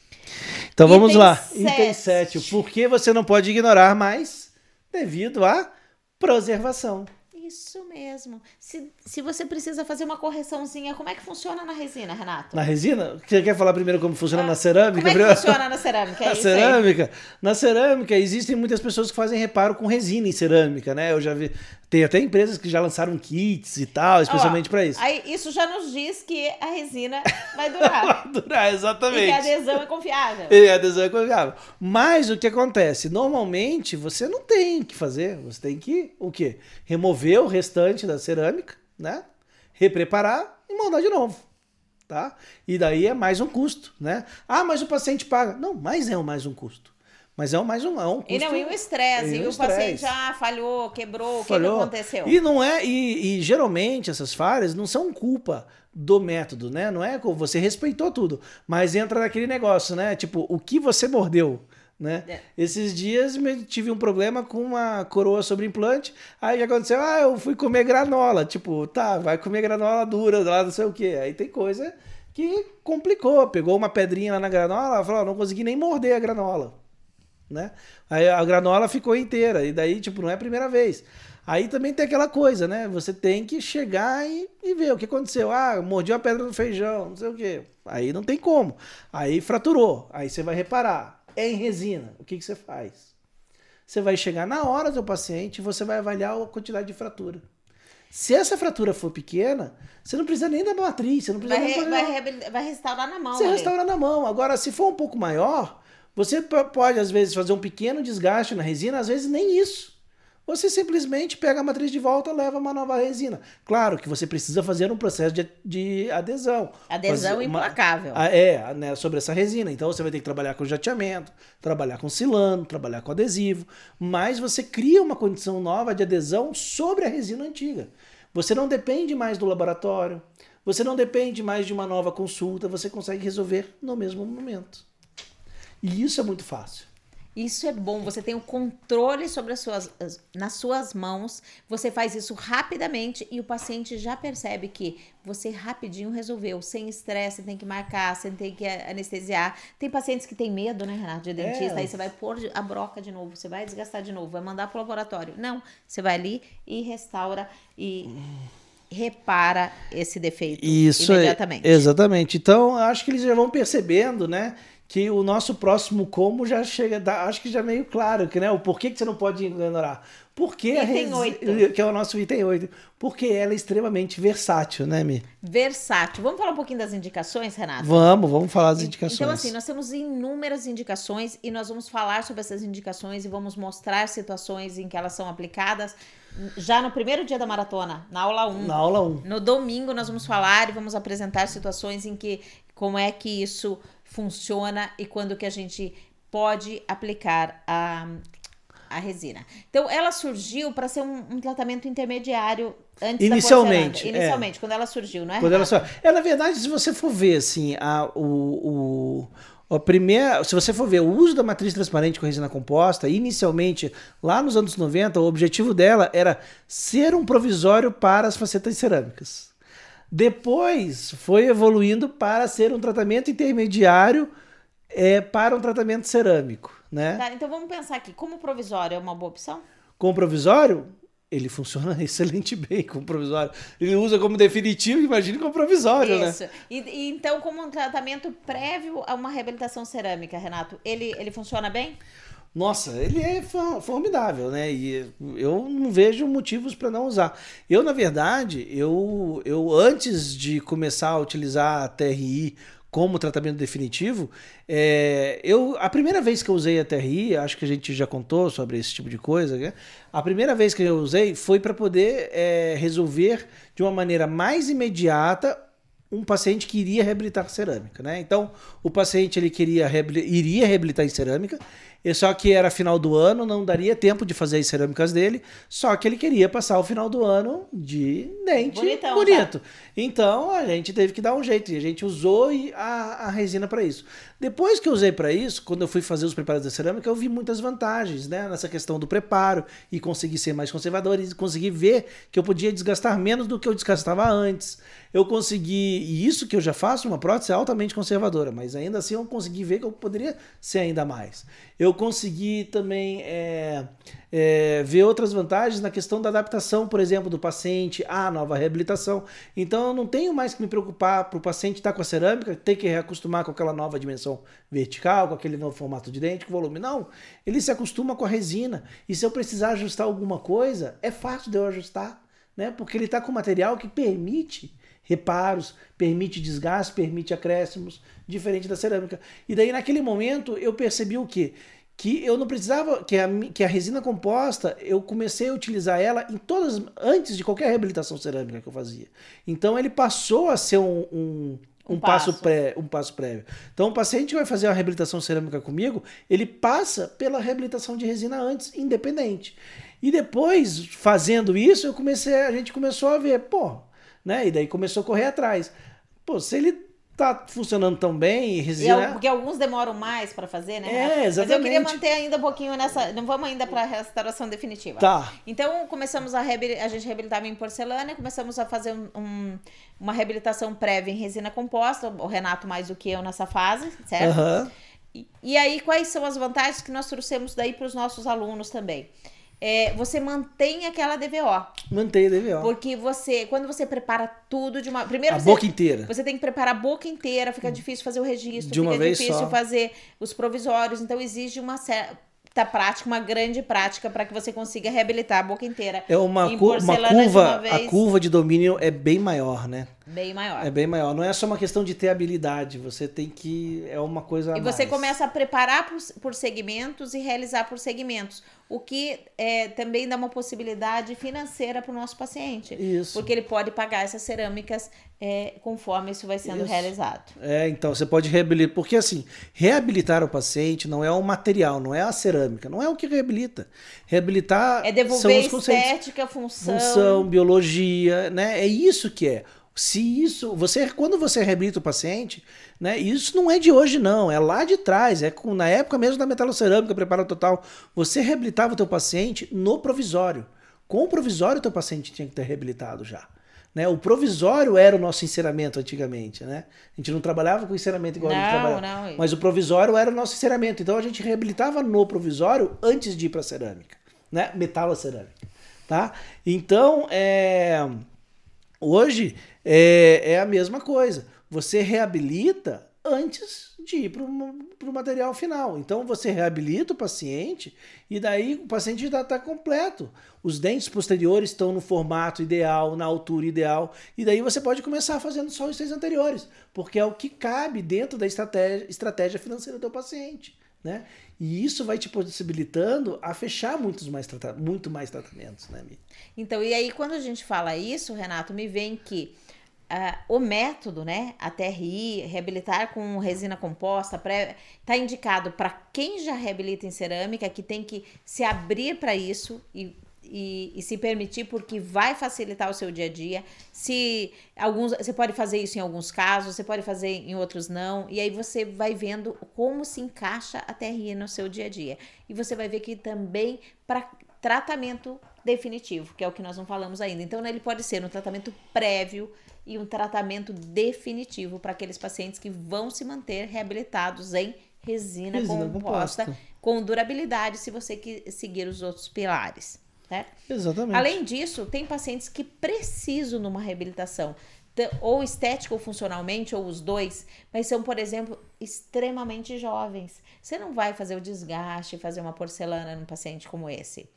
B: Então vamos
A: Item
B: lá.
A: sete.
B: Item 7. Por que você não pode ignorar mais devido à preservação?
A: Isso mesmo. Se, se você precisa fazer uma correçãozinha, como é que funciona na resina, Renato?
B: Na resina? Você quer falar primeiro como funciona
A: Ah,
B: na cerâmica?
A: Como é que funciona na cerâmica? É
B: Na
A: isso aí.
B: cerâmica, na cerâmica existem muitas pessoas que fazem reparo com resina em cerâmica, né? Eu já vi, tem até empresas que já lançaram kits e tal, especialmente para isso.
A: Aí, isso já nos diz que a resina vai durar.
B: Durar,
A: e que
B: exatamente.
A: a adesão é confiável.
B: E a adesão é confiável. Mas o que acontece? Normalmente você não tem o que fazer. Você tem que o quê? Remover o restante da cerâmica, né? Repreparar e moldar de novo. Tá? E daí é mais um custo, né? Ah, mas o paciente paga. Não, mas é mais um custo. Mas é mais um, é um custo.
A: E não, e o estresse,
B: e
A: e
B: o
A: o paciente já falhou, quebrou, o que,
B: Falhou.
A: aconteceu?
B: E não é, e, e geralmente essas falhas não são culpa do método, né? Não é que você respeitou tudo, mas entra naquele negócio, né? Tipo, o que você mordeu, né?
A: É.
B: Esses dias tive um problema com uma coroa sobre implante. Aí o que aconteceu? Ah, eu fui comer granola. Tipo, tá, vai comer granola dura lá, não sei o quê. Aí tem coisa que complicou. Pegou uma pedrinha lá na granola, falou, "Ó, não consegui nem morder a granola né? Aí a granola ficou inteira, e daí, tipo, não é a primeira vez. Aí também tem aquela coisa, né? Você tem que chegar e, e ver o que aconteceu. Ah, mordi uma pedra no feijão, não sei o quê. Aí não tem como. Aí fraturou. Aí você vai reparar. É em resina. O que, que você faz? Você vai chegar na hora do paciente e você vai avaliar a quantidade de fratura. Se essa fratura for pequena, você não precisa nem da matriz, você não precisa
A: Vai,
B: nem
A: re- vai, vai restaurar na mão.
B: Você
A: ali.
B: restaura na mão. Agora, se for um pouco maior, você pode, às vezes, fazer um pequeno desgaste na resina, às vezes nem isso. Você simplesmente pega a matriz de volta e leva uma nova resina. Claro que você precisa fazer um processo de, de adesão.
A: Adesão
B: uma-
A: implacável.
B: Ah, É, né, sobre essa resina. Então você vai ter que trabalhar com jateamento, trabalhar com silano, trabalhar com adesivo, mas você cria uma condição nova de adesão sobre a resina antiga. Você não depende mais do laboratório, você não depende mais de uma nova consulta, você consegue resolver no mesmo momento. E isso é muito fácil.
A: Isso é bom, você tem o controle sobre as suas as- nas suas mãos, você faz isso rapidamente e o paciente já percebe que você rapidinho resolveu, sem estresse, tem que marcar, você tem que anestesiar. Tem pacientes que têm medo, né, Renato, de dentista,
B: É.
A: aí você vai pôr a broca de novo, você vai desgastar de novo, vai mandar pro laboratório. Não, você vai ali e restaura e repara esse defeito
B: Isso
A: imediatamente.
B: É, exatamente. Então, eu acho que eles já vão percebendo, né? Que o nosso próximo como já chega, dá- acho que já é meio claro, que né, o porquê que você não pode ignorar. Porque a
A: Item
B: resi-
A: oito.
B: que é o nosso item 8. Porque ela é extremamente versátil, né, Mi?
A: Versátil. Vamos falar um pouquinho das indicações, Renato?
B: Vamos, vamos falar das indicações.
A: Então, assim, nós temos inúmeras indicações e nós vamos falar sobre essas indicações e vamos mostrar situações em que elas são aplicadas já no primeiro dia da maratona, na aula 1.
B: Na aula 1.
A: No domingo nós vamos falar e vamos apresentar situações em que como é que isso funciona e quando que a gente pode aplicar a, a resina. Então ela surgiu para ser um, um tratamento intermediário antes
B: Inicialmente,
A: da porcelana.
B: é.
A: Inicialmente, quando ela surgiu, não é?
B: Quando ela só... É, na verdade, se você for ver, assim, a, o, o, a primeira, se você for ver o uso da matriz transparente com resina composta, inicialmente, lá nos anos 90, o objetivo dela era ser um provisório para as facetas cerâmicas. Depois foi evoluindo para ser um tratamento intermediário é, para um tratamento cerâmico, né?
A: Tá, então vamos pensar aqui, como provisório é uma boa opção?
B: Com provisório, ele funciona excelente bem com provisório. Ele usa como definitivo, imagine com provisório, né?
A: Isso. E, e então, como um tratamento prévio a uma reabilitação cerâmica, Renato, ele, ele funciona bem?
B: Nossa, ele é formidável, né? E eu não vejo motivos para não usar. Eu, na verdade, eu, eu antes de começar a utilizar a TRI como tratamento definitivo, é, eu a primeira vez que eu usei a TRI, acho que a gente já contou sobre esse tipo de coisa, né? A primeira vez que eu usei foi para poder é, resolver de uma maneira mais imediata um paciente que iria reabilitar cerâmica, né? Então, o paciente ele queria iria reabilitar em cerâmica, só que era final do ano, não daria tempo de fazer as cerâmicas dele, só que ele queria passar o final do ano de dente
A: Bonitão,
B: bonito. Então, a gente teve que dar um jeito e a gente usou a, a resina para isso. Depois que eu usei para isso, quando eu fui fazer os preparos da cerâmica, eu vi muitas vantagens, né, nessa questão do preparo e consegui ser mais conservador e consegui ver que eu podia desgastar menos do que eu desgastava antes. Eu consegui, e isso que eu já faço, uma prótese altamente conservadora, mas ainda assim eu consegui ver que eu poderia ser ainda mais. Eu consegui também é, é, ver outras vantagens na questão da adaptação, por exemplo, do paciente à nova reabilitação. Então eu não tenho mais que me preocupar para o paciente estar com a cerâmica, ter que reacostumar com aquela nova dimensão vertical, com aquele novo formato de dente, com volume. Não, ele se acostuma com a resina. E se eu precisar ajustar alguma coisa, é fácil de eu ajustar, né? Porque ele está com material que permite reparos, permite desgaste, permite acréscimos, diferente da cerâmica. E daí, naquele momento, eu percebi o quê? Que eu não precisava, que a, que a resina composta, eu comecei a utilizar ela em todas, antes de qualquer reabilitação cerâmica que eu fazia. Então ele passou a ser um, um, Um, um passo. passo. pré, um passo prévio. Então, o paciente que vai fazer a reabilitação cerâmica comigo, ele passa pela reabilitação de resina antes, independente. E depois, fazendo isso, eu comecei, a gente começou a ver, pô, né? E daí começou a correr atrás. Pô, se ele tá funcionando tão bem.
A: Resina... porque alguns demoram mais para fazer, né?
B: É, exatamente. Mas eu
A: queria manter ainda um pouquinho nessa. Não vamos ainda para a restauração definitiva.
B: Tá.
A: Então começamos a reabilitar, a gente reabilitava em porcelana e começamos a fazer um, um, uma reabilitação prévia em resina composta. O Renato mais do que eu nessa fase, certo?
B: Uhum.
A: E, e aí quais são as vantagens que nós trouxemos daí para os nossos alunos também? É, você mantém aquela DVO.
B: Mantém a DVO.
A: Porque você, quando você prepara tudo de uma. Primeiro
B: a
A: você,
B: boca inteira.
A: Você tem que preparar a boca inteira, fica difícil fazer o registro,
B: de uma
A: fica
B: vez
A: difícil
B: só.
A: fazer os provisórios. Então exige uma certa prática, uma grande prática para que você consiga reabilitar a boca inteira.
B: É uma, cu uma curva, uma a curva de domínio é bem maior, né?
A: Bem maior.
B: É bem maior. Não é só uma questão de ter habilidade, você tem que. É uma coisa.
A: E você começa a preparar por, por segmentos e realizar por segmentos. O que é, também dá uma possibilidade financeira para o nosso paciente.
B: Isso.
A: Porque ele pode pagar essas cerâmicas é, conforme isso vai sendo
B: isso.
A: realizado.
B: É, então você pode reabilitar. Porque assim, reabilitar o paciente não é o material, não é a cerâmica, não é o que reabilita. Reabilitar.
A: É devolver estética, função.
B: Função, biologia, né? É isso que é. Se isso, você quando você reabilita o paciente, né? Isso não é de hoje não, é lá de trás, é com, na época mesmo da metalocerâmica, preparo total, você reabilitava o teu paciente no provisório. Com o provisório o teu paciente tinha que ter reabilitado já. Né? O provisório era o nosso enceramento antigamente, né? A gente não trabalhava com enceramento igual
A: não,
B: a gente trabalhava.
A: Não.
B: Mas o provisório era o nosso enceramento. Então a gente reabilitava no provisório antes de ir para a cerâmica, né? Metalocerâmica, tá? Então, é... hoje é, é a mesma coisa. Você reabilita antes de ir para o material final. Então você reabilita o paciente e daí o paciente já está completo. Os dentes posteriores estão no formato ideal, na altura ideal, e daí você pode começar fazendo só os seis anteriores, porque é o que cabe dentro da estratégia, estratégia financeira do paciente. Né? E isso vai te possibilitando a fechar muitos mais muito mais tratamentos, né, Mi?
A: Então, e aí quando a gente fala isso, Renato, me vem que Uh, o método, né, a TRI, reabilitar com resina composta, está indicado para quem já reabilita em cerâmica, que tem que se abrir para isso e, e, e, se permitir, porque vai facilitar o seu dia a dia. Se alguns, você pode fazer isso em alguns casos, você pode fazer em outros não, e aí você vai vendo como se encaixa a TRI no seu dia a dia. E você vai ver que também para tratamento definitivo, que é o que nós não falamos ainda. Então, né, ele pode ser um tratamento prévio e um tratamento definitivo para aqueles pacientes que vão se manter reabilitados em resina, resina composta, composta, com durabilidade, se você seguir os outros pilares. Né?
B: Exatamente.
A: Além disso, tem pacientes que precisam de uma reabilitação, ou estética ou funcionalmente, ou os dois, mas são, por exemplo, extremamente jovens. Você não vai fazer o desgaste, fazer uma porcelana num paciente como esse.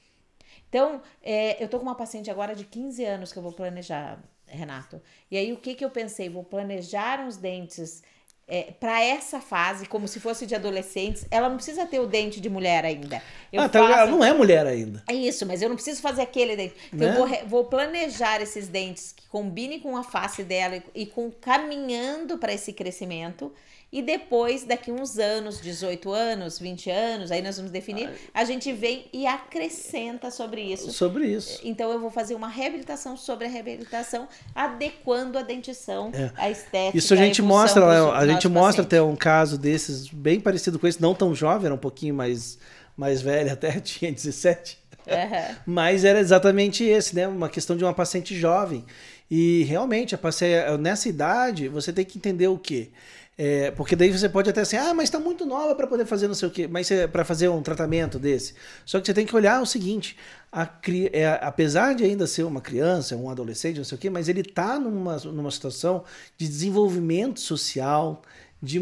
A: Então, é, eu tô com uma paciente agora de 15 anos que eu vou planejar Renato. E aí o que que eu pensei? Vou planejar uns dentes é, para essa fase, como se fosse de adolescentes, ela não precisa ter o dente de mulher ainda.
B: Eu ah, tá, faço... ela não é mulher ainda.
A: É isso, mas eu não preciso fazer aquele dente. Então, né? eu vou, vou, planejar esses dentes que combinem com a face dela e, e com caminhando para esse crescimento. E depois, daqui uns anos, 18 anos, 20 anos, aí nós vamos definir, a gente vem e acrescenta sobre isso.
B: Sobre isso.
A: Então eu vou fazer uma reabilitação sobre a reabilitação, adequando a dentição, é. a estética.
B: Isso a gente a mostra, a, a gente mostra até um caso desses, bem parecido com esse, não tão jovem, era um pouquinho mais, mais velho, até tinha 17. Uhum. Mas era exatamente esse, né? Uma questão de uma paciente jovem. E realmente, a paciente, nessa idade, você tem que entender o quê? É, porque daí você pode até assim, ah, mas está muito nova para poder fazer não sei o quê, mas para fazer um tratamento desse. Só que você tem que olhar o seguinte: a, é, apesar de ainda ser uma criança, um adolescente, não sei o quê, mas ele está numa, numa situação de desenvolvimento social, de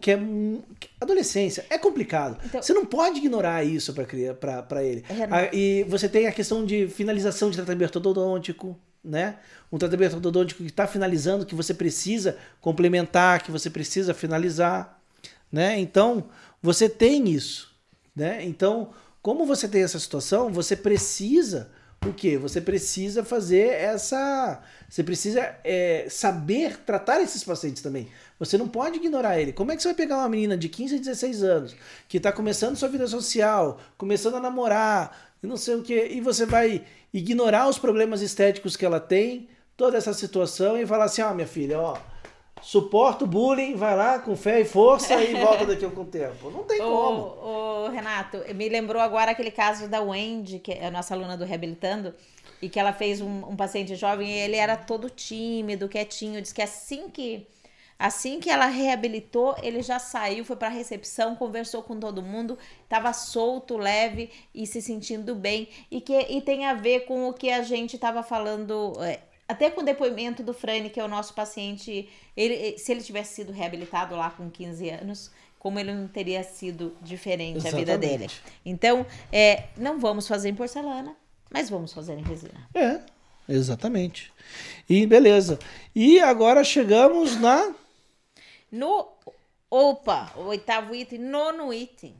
B: que é adolescência é complicado. Então, você não pode ignorar isso para ele. É, e você tem a questão de finalização de tratamento odontológico, né? Um tratamento odontológico que está finalizando, que você precisa complementar, que você precisa finalizar, né? Então, você tem isso, né? Então, como você tem essa situação, você precisa o que? Você precisa fazer essa. Você precisa é, saber tratar esses pacientes também. Você não pode ignorar ele. Como é que você vai pegar uma menina de 15 a 16 anos, que está começando sua vida social, começando a namorar, não sei o que, e você vai ignorar os problemas estéticos que ela tem, toda essa situação, e falar assim: ó, oh, minha filha, ó suporta o bullying, vai lá com fé e força e volta daqui a algum tempo. Não tem como.
A: O Renato, me lembrou agora aquele caso da Wendy, que é a nossa aluna do Reabilitando, e que ela fez um, um paciente jovem e ele era todo tímido, quietinho. Diz que assim que assim que ela reabilitou, ele já saiu, foi para a recepção, conversou com todo mundo, estava solto, leve e se sentindo bem. E que e tem a ver com o que a gente estava falando. É, até com o depoimento do Frane, que é o nosso paciente, ele, se ele tivesse sido reabilitado lá com 15 anos, como ele não teria sido diferente Exatamente. a vida dele. Então, é, não vamos fazer em porcelana, mas vamos fazer em resina.
B: É, exatamente. E beleza. E agora chegamos na.
A: No. Opa, o oitavo item, nono item.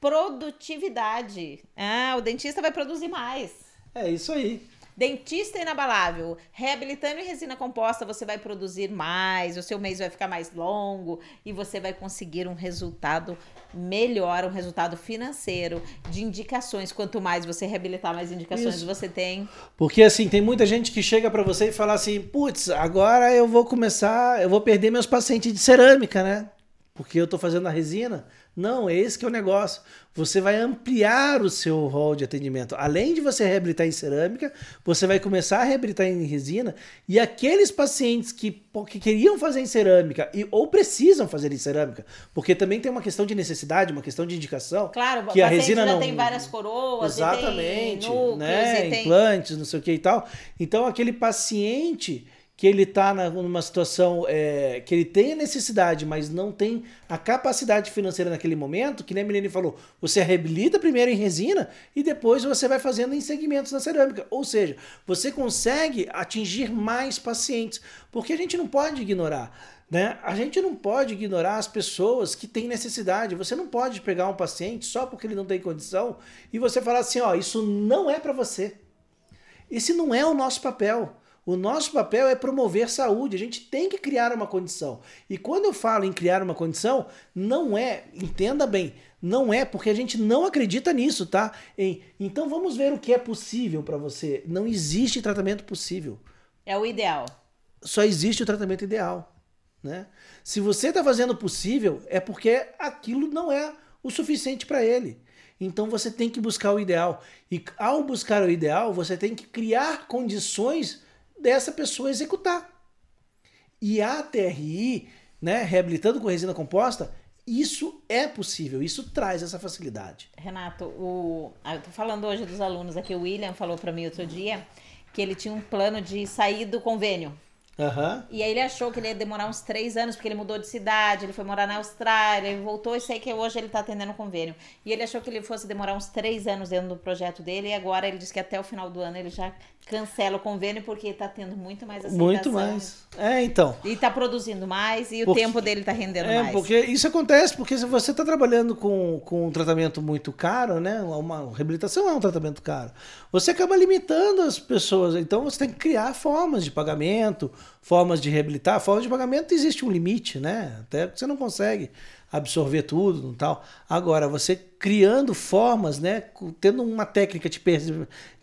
A: Produtividade. Ah, o dentista vai produzir mais.
B: É isso aí.
A: Dentista inabalável, reabilitando em resina composta, você vai produzir mais, o seu mês vai ficar mais longo e você vai conseguir um resultado melhor, um resultado financeiro, de indicações. Quanto mais você reabilitar, mais indicações Isso. você tem.
B: Porque assim, tem muita gente que chega para você e fala assim: "Putz, agora eu vou começar, eu vou perder meus pacientes de cerâmica, né? Porque eu tô fazendo a resina". Não, é esse que é o negócio. Você vai ampliar o seu rol de atendimento. Além de você reabilitar em cerâmica, você vai começar a reabilitar em resina. E aqueles pacientes que, que queriam fazer em cerâmica e, ou precisam fazer em cerâmica, porque também tem uma questão de necessidade, uma questão de indicação.
A: Claro,
B: que
A: a resina não tem várias coroas,
B: exatamente,
A: núcleos,
B: né? implantes, não sei o que e tal. Então aquele paciente que ele está numa situação é, que ele tem a necessidade, mas não tem a capacidade financeira naquele momento, que nem a Milene falou, você reabilita primeiro em resina e depois você vai fazendo em segmentos na cerâmica. Ou seja, você consegue atingir mais pacientes, porque a gente não pode ignorar. Né? A gente não pode ignorar as pessoas que têm necessidade. Você não pode pegar um paciente só porque ele não tem condição e você falar assim: ó, isso não é para você. Esse não é o nosso papel. O nosso papel é promover saúde, a gente tem que criar uma condição. E quando eu falo em criar uma condição, não é, entenda bem, não é porque a gente não acredita nisso, tá? Em, então vamos ver o que é possível para você. Não existe tratamento possível.
A: É o ideal.
B: Só existe o tratamento ideal, né? Se você está fazendo o possível, é porque aquilo não é o suficiente para ele. Então você tem que buscar o ideal. E ao buscar o ideal, você tem que criar condições dessa pessoa executar. E a TRI, né, reabilitando com resina composta, isso é possível, isso traz essa facilidade.
A: Renato, o, ah, eu tô falando hoje dos alunos aqui, o William falou para mim outro dia que ele tinha um plano de sair do convênio.
B: Uhum.
A: E aí ele achou que ele ia demorar uns três anos, porque ele mudou de cidade, ele foi morar na Austrália, ele voltou e sei que hoje ele está atendendo convênio. E ele achou que ele fosse demorar uns três anos dentro do projeto dele, e agora ele disse que até o final do ano ele já cancela o convênio porque está tendo muito mais aceitação.
B: Muito mais. É, então.
A: E está produzindo mais e porque, o tempo dele está rendendo
B: é,
A: mais.
B: Porque isso acontece porque se você está trabalhando com, com um tratamento muito caro, né? Uma reabilitação é um tratamento caro. Você acaba limitando as pessoas. Então você tem que criar formas de pagamento, formas de reabilitar. Formas de pagamento existe um limite, né? Até você não consegue absorver tudo e tal. Agora, você criando formas, né? Tendo uma técnica te,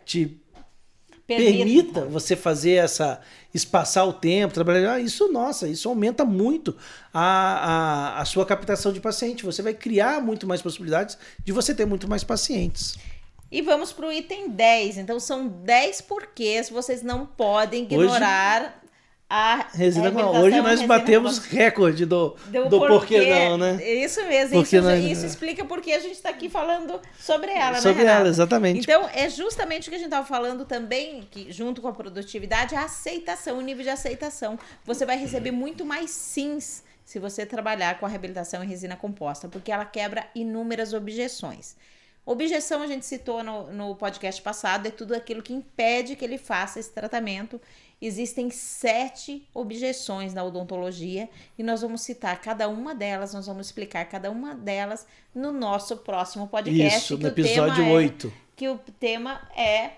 B: te permita. permita você fazer essa espaçar o tempo, trabalhar, ah, isso nossa, isso aumenta muito a, a, a sua captação de paciente. Você vai criar muito mais possibilidades de você ter muito mais pacientes.
A: E vamos para o item 10. Então, são 10 porquês vocês não podem ignorar a
B: resina com Hoje nós batemos com... recorde do, do, do porquê, porquê não, né?
A: Isso mesmo. Isso, nós... isso, explica porque a gente está aqui falando sobre ela,
B: né, sobre
A: né,
B: ela, exatamente.
A: Então, é justamente o que a gente estava falando também, que junto com a produtividade, a aceitação, o nível de aceitação. Você vai receber muito mais sims se você trabalhar com a reabilitação em resina composta, porque ela quebra inúmeras objeções. Objeção, a gente citou no, no podcast passado, é tudo aquilo que impede que ele faça esse tratamento Existem sete objeções na odontologia e nós vamos citar cada uma delas, nós vamos explicar cada uma delas no nosso próximo podcast.
B: Isso, no episódio 8.
A: É, que o tema é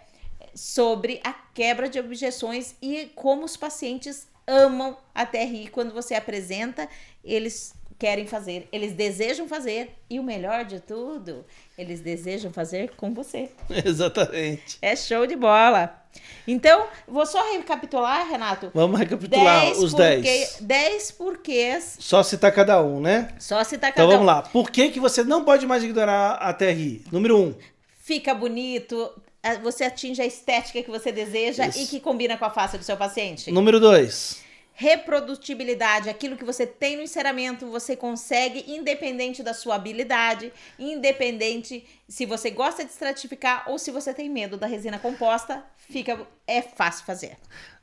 A: sobre a quebra de objeções e como os pacientes amam a TRI quando você apresenta, eles querem fazer, eles desejam fazer e o melhor de tudo, eles desejam fazer com você.
B: Exatamente.
A: É show de bola. Então, vou só recapitular, Renato.
B: Vamos recapitular
A: Dez
B: os
A: porque-
B: 10.
A: 10 porquês.
B: Só citar cada um, né?
A: Só citar cada
B: Então vamos
A: um.
B: lá. Por que, que você não pode mais ignorar a TRI? Número 1. Um,
A: Fica bonito, a- você atinge a estética que você deseja
B: Isso.
A: e que combina com a face do seu paciente.
B: número 2.
A: Reprodutibilidade, aquilo que você tem no enceramento, você consegue, independente da sua habilidade, independente se você gosta de estratificar ou se você tem medo da resina composta, fica é fácil fazer.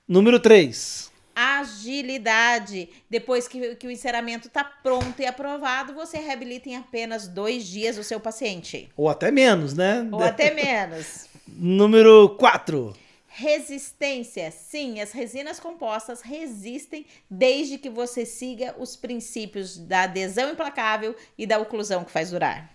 B: Número 3.
A: Agilidade. Depois que, que o enceramento está pronto e aprovado, você reabilita em apenas dois dias o seu paciente.
B: Ou até menos, né?
A: Ou até menos.
B: Número 4.
A: Resistência. Sim, as resinas compostas resistem desde que você siga os princípios da adesão implacável e da oclusão que faz durar.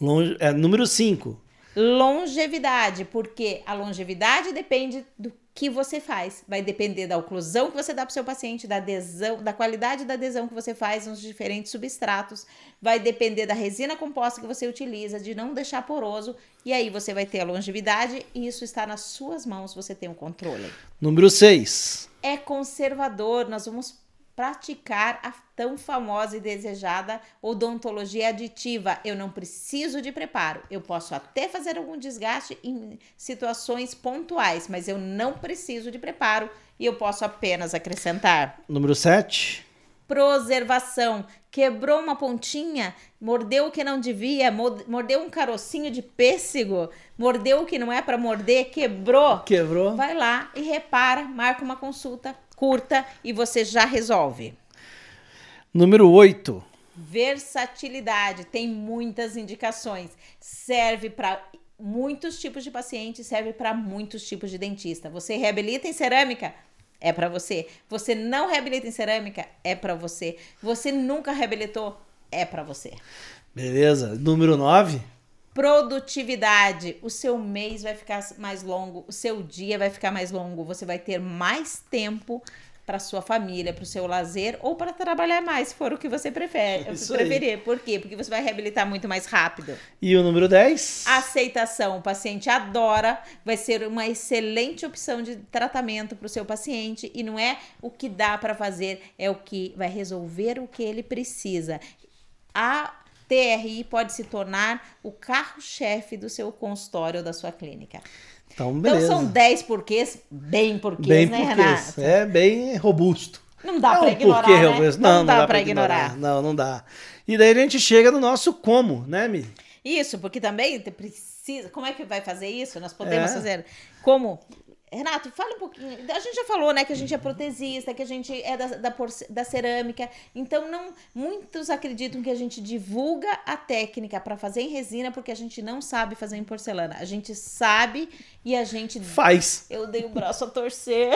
B: Longe, é, número 5.
A: Longevidade, porque a longevidade depende do que você faz. Vai depender da oclusão que você dá para o seu paciente, da adesão, da qualidade da adesão que você faz nos diferentes substratos. Vai depender da resina composta que você utiliza, de não deixar poroso. E aí você vai ter a longevidade e isso está nas suas mãos, você tem o controle.
B: Número 6.
A: é conservador. Nós vamos praticar a tão famosa e desejada odontologia aditiva. Eu não preciso de preparo. Eu posso até fazer algum desgaste em situações pontuais, mas eu não preciso de preparo e eu posso apenas acrescentar.
B: Número 7.
A: Preservação. Quebrou uma pontinha, mordeu o que não devia, mo- mordeu um carocinho de pêssego, mordeu o que não é para morder, quebrou.
B: Quebrou.
A: Vai lá e repara, marca uma consulta curta e você já resolve.
B: Número 8.
A: Versatilidade, tem muitas indicações. Serve para muitos tipos de pacientes, serve para muitos tipos de dentista. Você reabilita em cerâmica? É para você. Você não reabilita em cerâmica? É para você. Você nunca reabilitou? É para você.
B: Beleza. Número 9.
A: Produtividade. O seu mês vai ficar mais longo, o seu dia vai ficar mais longo, você vai ter mais tempo para sua família, para o seu lazer ou para trabalhar mais, se for o que você prefere,
B: Isso aí.
A: preferir. Por quê? Porque você vai reabilitar muito mais rápido.
B: E o número 10.
A: Aceitação, o paciente adora, vai ser uma excelente opção de tratamento para o seu paciente e não é o que dá para fazer, é o que vai resolver o que ele precisa. A TRI pode se tornar o carro-chefe do seu consultório ou da sua clínica.
B: Então,
A: Então
B: beleza.
A: são 10 porquês, bem porquês,
B: bem
A: né,
B: porquês.
A: Renato?
B: É bem robusto.
A: Não dá
B: É
A: para
B: um
A: ignorar,
B: porquê,
A: né?
B: robusto.
A: Não, dá, para ignorar.
B: Não, não dá. E daí a gente chega no nosso como, né, Mi?
A: Isso, porque também precisa. Como é que vai fazer isso? Nós podemos
B: É.
A: fazer como. Renato, fala um pouquinho. A gente já falou, né, que a gente é protesista, que a gente é da, da, da cerâmica. Então, não muitos acreditam que a gente divulga a técnica para fazer em resina porque a gente não sabe fazer em porcelana. A gente sabe e a gente.
B: Faz.
A: Eu dei o braço a torcer.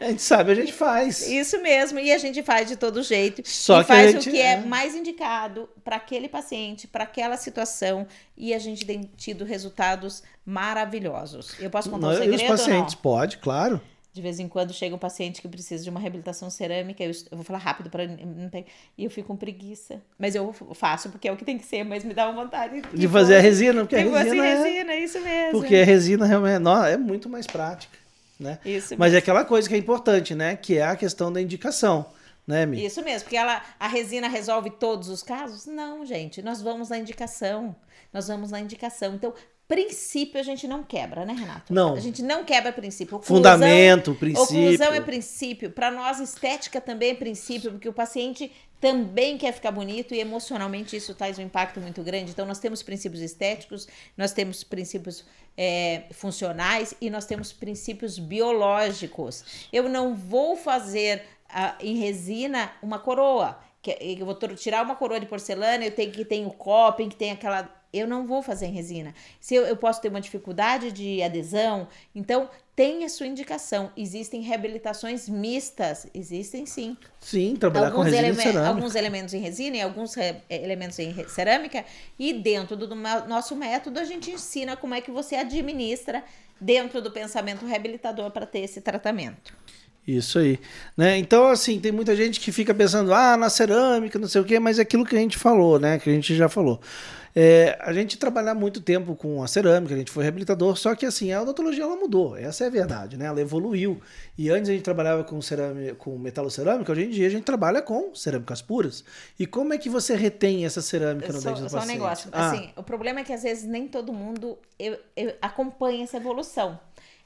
B: A gente sabe, a gente faz.
A: Isso mesmo, e a gente faz de todo jeito.
B: Só
A: e
B: que a
A: faz
B: gente-
A: o que é
B: é.
A: mais indicado para aquele paciente, para aquela situação, e a gente tem tido resultados maravilhosos. Eu posso contar um
B: Nós- e
A: segredo
B: os pacientes, pode, claro.
A: não? De vez em quando chega um paciente que precisa de uma reabilitação cerâmica, eu, eu vou falar rápido para e eu fico com preguiça. Mas eu faço porque é o que tem que ser, mas me dá uma vontade
B: De fazer a resina, porque a
A: assim,
B: resina, é,
A: resina, isso mesmo.
B: porque a resina realmente nó, é muito mais prática, né?
A: Isso
B: Mas é aquela coisa que é importante, né? Que é a questão da indicação, né, Mi?
A: Isso mesmo, porque ela, a resina resolve todos os casos? Não, gente, nós vamos na indicação. Nós vamos na indicação. Então, princípio a gente não quebra, né, Renato?
B: Não.
A: A gente não quebra princípio. Oclusão-
B: Fundamento, princípio.
A: Oclusão é princípio. Para nós, estética também é princípio, porque o paciente também quer ficar bonito e emocionalmente isso traz um impacto muito grande. Então, nós temos princípios estéticos, nós temos princípios é, funcionais e nós temos princípios biológicos. Eu não vou fazer ah, em resina uma coroa. Que eu vou tirar uma coroa de porcelana, eu tenho que tem o coping, que tem aquela. Eu não vou fazer em resina. Se eu, eu posso ter uma dificuldade de adesão, então tem a sua indicação. Existem reabilitações mistas, existem sim
B: Sim, trabalhar com
A: alguns,
B: resina e
A: eleme-
B: cerâmica.
A: alguns elementos em resina e alguns re- elementos em cerâmica. E dentro do, nosso método, a gente ensina como é que você administra dentro do pensamento reabilitador para ter esse tratamento.
B: Isso aí. Né? Então, assim, tem muita gente que fica pensando, ah, na cerâmica, não sei o quê, mas é aquilo que a gente falou, né? Que a gente já falou. É, a gente trabalhar muito tempo com a cerâmica, a gente foi reabilitador, só que assim, a odontologia ela mudou, essa é a verdade, né? Ela evoluiu. E antes a gente trabalhava com, cerâmica, com metalocerâmica, hoje em dia a gente trabalha com cerâmicas puras. E como é que você retém essa cerâmica no
A: só,
B: dente do
A: só
B: paciente?
A: um negócio,
B: Ah,
A: assim, o problema é que às vezes nem todo mundo eu- eu- acompanha essa evolução.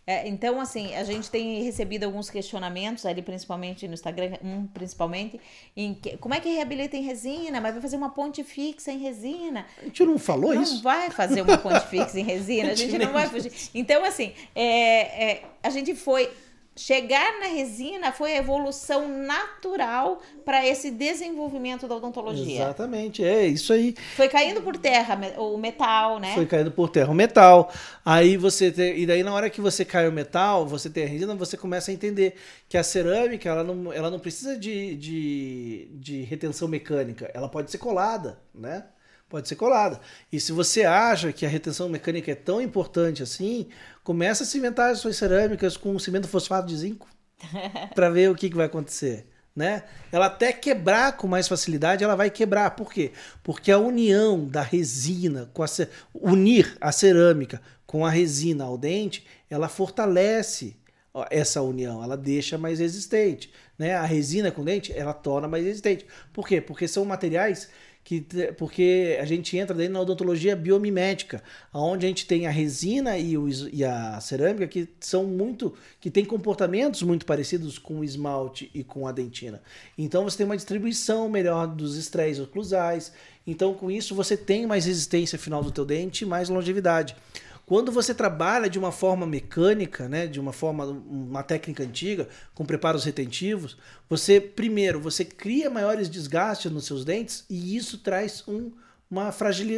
A: É, então, assim, a gente tem recebido alguns questionamentos ali, principalmente no Instagram, um principalmente, em que, como é que reabilita em resina? Mas vai fazer uma ponte fixa em resina?
B: a gente não falou
A: não
B: isso?
A: vai fazer uma ponte fixa em resina, a gente não vai fugir. Então, assim, é, é, a gente foi. Chegar na resina foi a evolução natural para esse desenvolvimento da odontologia.
B: Exatamente, é isso aí.
A: Foi caindo por terra o metal, né?
B: Foi caindo por terra o metal. Aí você tem, e daí na hora que você cai o metal, você tem a resina, você começa a entender que a cerâmica ela não, ela não precisa de, de, de retenção mecânica, ela pode ser colada, né? Pode ser colada. E se você acha que a retenção mecânica é tão importante assim, começa a cimentar as suas cerâmicas com cimento fosfato de zinco para ver o que, que vai acontecer. Né? Ela até quebrar com mais facilidade, ela vai quebrar. Por quê? Porque a união da resina com a ce- unir a cerâmica com a resina ao dente, ela fortalece essa união, ela deixa mais resistente, né? A resina com o dente, ela torna mais resistente. Por quê? Porque são materiais que porque a gente entra daí na odontologia biomimética, onde a gente tem a resina e, o e a cerâmica que são muito que tem comportamentos muito parecidos com o esmalte e com a dentina. Então você tem uma distribuição melhor dos estresses oclusais. Então com isso você tem mais resistência final do teu dente e mais longevidade. Quando você trabalha de uma forma mecânica, né, de uma forma, uma técnica antiga, com preparos retentivos, você, primeiro, você cria maiores desgastes nos seus dentes e isso traz um, uma,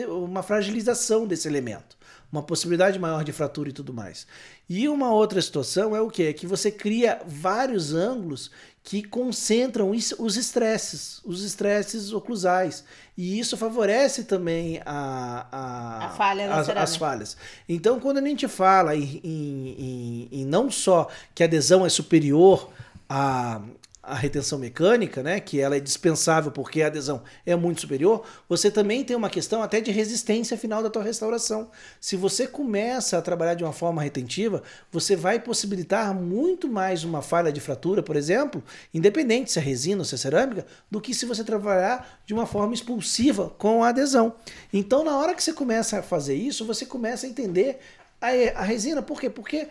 B: uma fragilização desse elemento, uma possibilidade maior de fratura e tudo mais. E uma outra situação é o que? É que você cria vários ângulos que concentram os estresses, os estresses oclusais. E isso favorece também a, a,
A: A falha
B: as, as falhas. Então, quando a gente fala em, em- em- em não só que a adesão é superior à, à retenção mecânica, né, que ela é dispensável porque a adesão é muito superior, você também tem uma questão até de resistência final da tua restauração. Se você começa a trabalhar de uma forma retentiva, você vai possibilitar muito mais uma falha de fratura, por exemplo, independente se é resina ou se é cerâmica, do que se você trabalhar de uma forma expulsiva com a adesão. Então, na hora que você começa a fazer isso, você começa a entender a, a resina. Por quê? Porque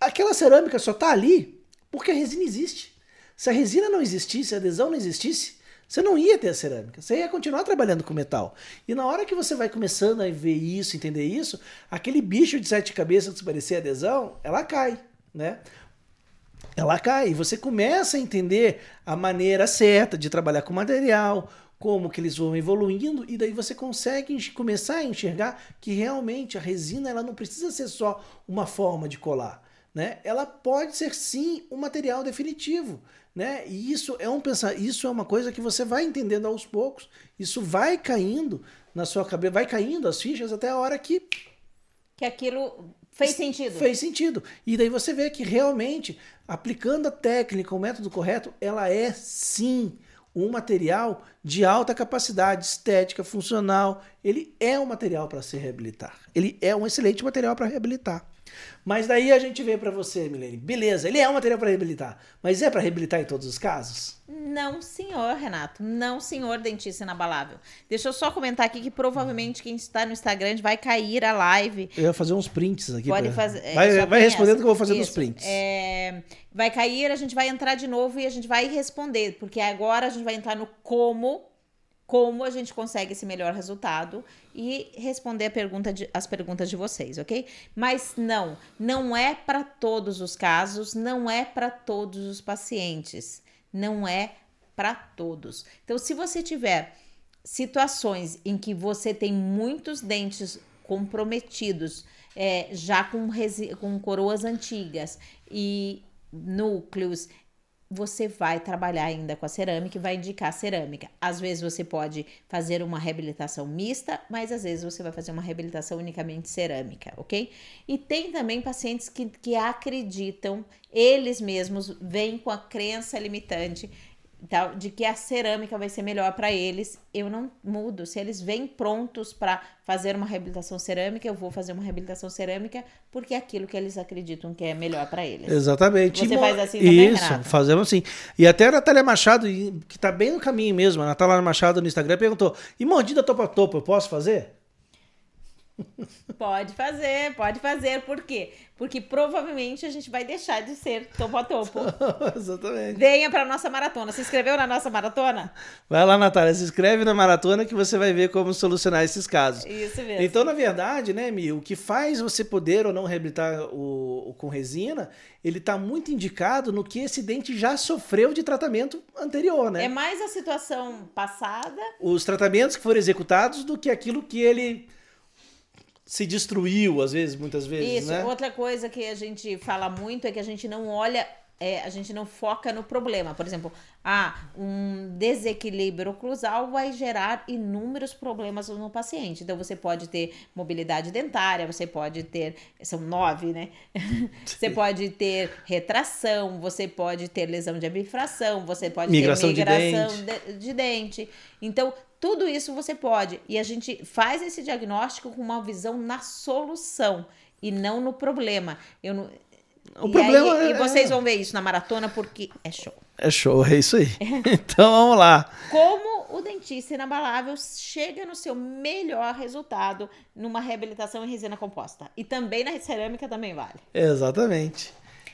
B: aquela cerâmica só está ali porque a resina existe. Se a resina não existisse, a adesão não existisse, você não ia ter a cerâmica. Você ia continuar trabalhando com metal. E na hora que você vai começando a ver isso, entender isso, aquele bicho de sete cabeças que parecia adesão, ela cai, né? ela cai. E você começa a entender a maneira certa de trabalhar com material, como que eles vão evoluindo, e daí você consegue começar a enxergar que realmente a resina ela não precisa ser só uma forma de colar. Né? Ela pode ser sim um material definitivo. Né? E isso é um pensar, isso é uma coisa que você vai entendendo aos poucos, isso vai caindo na sua cabeça, vai caindo as fichas até a hora que
A: Que aquilo fez sentido.
B: Fez sentido. E daí você vê que realmente, aplicando a técnica, o método correto, ela é sim um material de alta capacidade estética, funcional. Ele é um material para se reabilitar. Ele é um excelente material para reabilitar. Mas daí a gente vê para você, Milene. Beleza, ele é um material para reabilitar. Mas é para reabilitar em todos os casos?
A: Não, senhor, Renato. Não, senhor, dentista inabalável. Deixa eu só comentar aqui que provavelmente quem está no Instagram vai cair a live.
B: Eu ia fazer uns prints aqui.
A: Pode
B: pra-
A: fazer. é,
B: Vai,
A: só
B: vai respondendo que eu vou fazendo os
A: Isso.
B: prints.
A: É, vai cair, a gente vai entrar de novo e a gente vai responder, porque agora a gente vai entrar no como, como a gente consegue esse melhor resultado e responder pergunta de- as perguntas de vocês, ok? Mas não, não é para todos os casos, não é para todos os pacientes, não é para todos. Então, se você tiver situações em que você tem muitos dentes comprometidos, é, já com, com coroas antigas e núcleos você vai trabalhar ainda com a cerâmica e vai indicar cerâmica. Às vezes você pode fazer uma reabilitação mista, mas às vezes você vai fazer uma reabilitação unicamente cerâmica, ok? E tem também pacientes que, que acreditam, eles mesmos vêm com a crença limitante tal, de que a cerâmica vai ser melhor para eles, eu não mudo. Se eles vêm prontos para fazer uma reabilitação cerâmica, eu vou fazer uma reabilitação cerâmica porque é aquilo que eles acreditam que é melhor para eles.
B: Exatamente.
A: Você faz assim também,
B: Isso,
A: Renato?
B: fazemos assim. E até a Natália Machado, que está bem no caminho mesmo, a Natália Machado no Instagram perguntou: e mordida topa-topa, eu posso fazer?
A: Pode fazer, pode fazer. Por quê? Porque provavelmente a gente vai deixar de ser topo a topo.
B: Exatamente.
A: Venha para nossa maratona. Se inscreveu na nossa maratona?
B: Vai lá, Natália, se inscreve na maratona que você vai ver como solucionar esses casos.
A: Isso mesmo.
B: Então, na verdade, né, Mi, o que faz você poder ou não reabilitar o, o com resina, ele está muito indicado no que esse dente já sofreu de tratamento anterior, né?
A: É mais a situação passada.
B: Os tratamentos que foram executados do que aquilo que ele se destruiu, às vezes, muitas vezes,
A: Isso.
B: né?
A: Outra coisa que a gente fala muito é que a gente não olha. É, a gente não foca no problema. Por exemplo, ah, um desequilíbrio oclusal vai gerar inúmeros problemas no paciente. Então, você pode ter mobilidade dentária, você pode ter. São nove, né? você pode ter retração, você pode ter lesão de bifração, você pode
B: Migração de
A: ter migração de, de dente. Então, tudo isso você pode. E a gente faz esse diagnóstico com uma visão na solução e não no problema. Eu não.
B: O
A: e
B: problema
A: aí-
B: é-
A: E vocês vão ver isso na maratona porque é show.
B: É show, é isso aí. Então, vamos lá.
A: Como o dentista inabalável chega no seu melhor resultado numa reabilitação em resina composta. E também na cerâmica também vale.
B: Exatamente.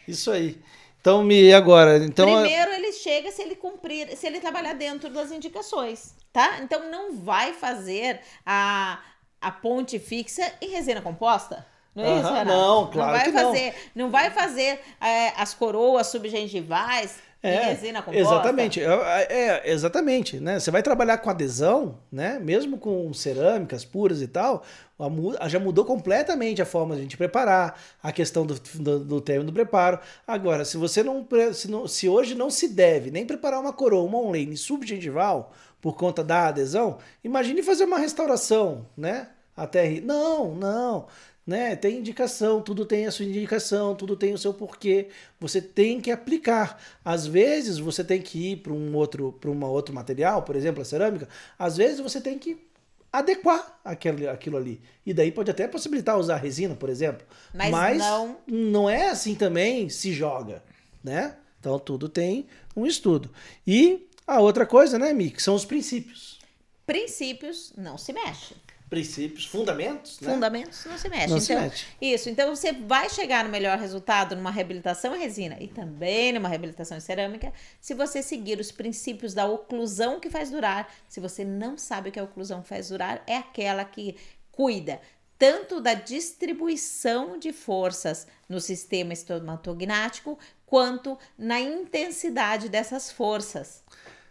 B: Isso aí. Então, Mi, agora? Então,
A: Primeiro ele chega se ele cumprir, se ele trabalhar dentro das indicações, tá? Então não vai fazer a, a ponte fixa em resina composta. Não é isso, Renato?
B: não, claro
A: vai
B: que não.
A: fazer, não. vai fazer é, as coroas subgengivais em resina composta.
B: Exatamente, é, é, exatamente, né? Você vai trabalhar com adesão, né? Mesmo com cerâmicas puras e tal, a já mudou completamente a forma de a gente preparar, a questão do, do, do término do preparo. Agora, se você não, se não, se hoje não se deve nem preparar uma coroa, uma online subgengival por conta da adesão, imagine fazer uma restauração, né? Até não, não. Né? Tem indicação, tudo tem a sua indicação, tudo tem o seu porquê. Você tem que aplicar. Às vezes você tem que ir para um outro, para uma outro material, por exemplo, a cerâmica. Às vezes você tem que adequar aquele, aquilo ali. E daí pode até possibilitar usar resina, por exemplo.
A: Mas não-
B: não é assim também se joga, né? Então tudo tem um estudo. E a outra coisa, né, Mi, que são os princípios.
A: Princípios não se mexem.
B: Princípios, fundamentos, né?
A: Fundamentos não se mexem.
B: Não se
A: então,
B: mexe.
A: Isso. Então, você vai chegar no melhor resultado numa reabilitação em resina e também numa reabilitação em cerâmica se você seguir os princípios da oclusão que faz durar. Se você não sabe o que a oclusão faz durar, é aquela que cuida tanto da distribuição de forças no sistema estomatognático quanto na intensidade dessas forças.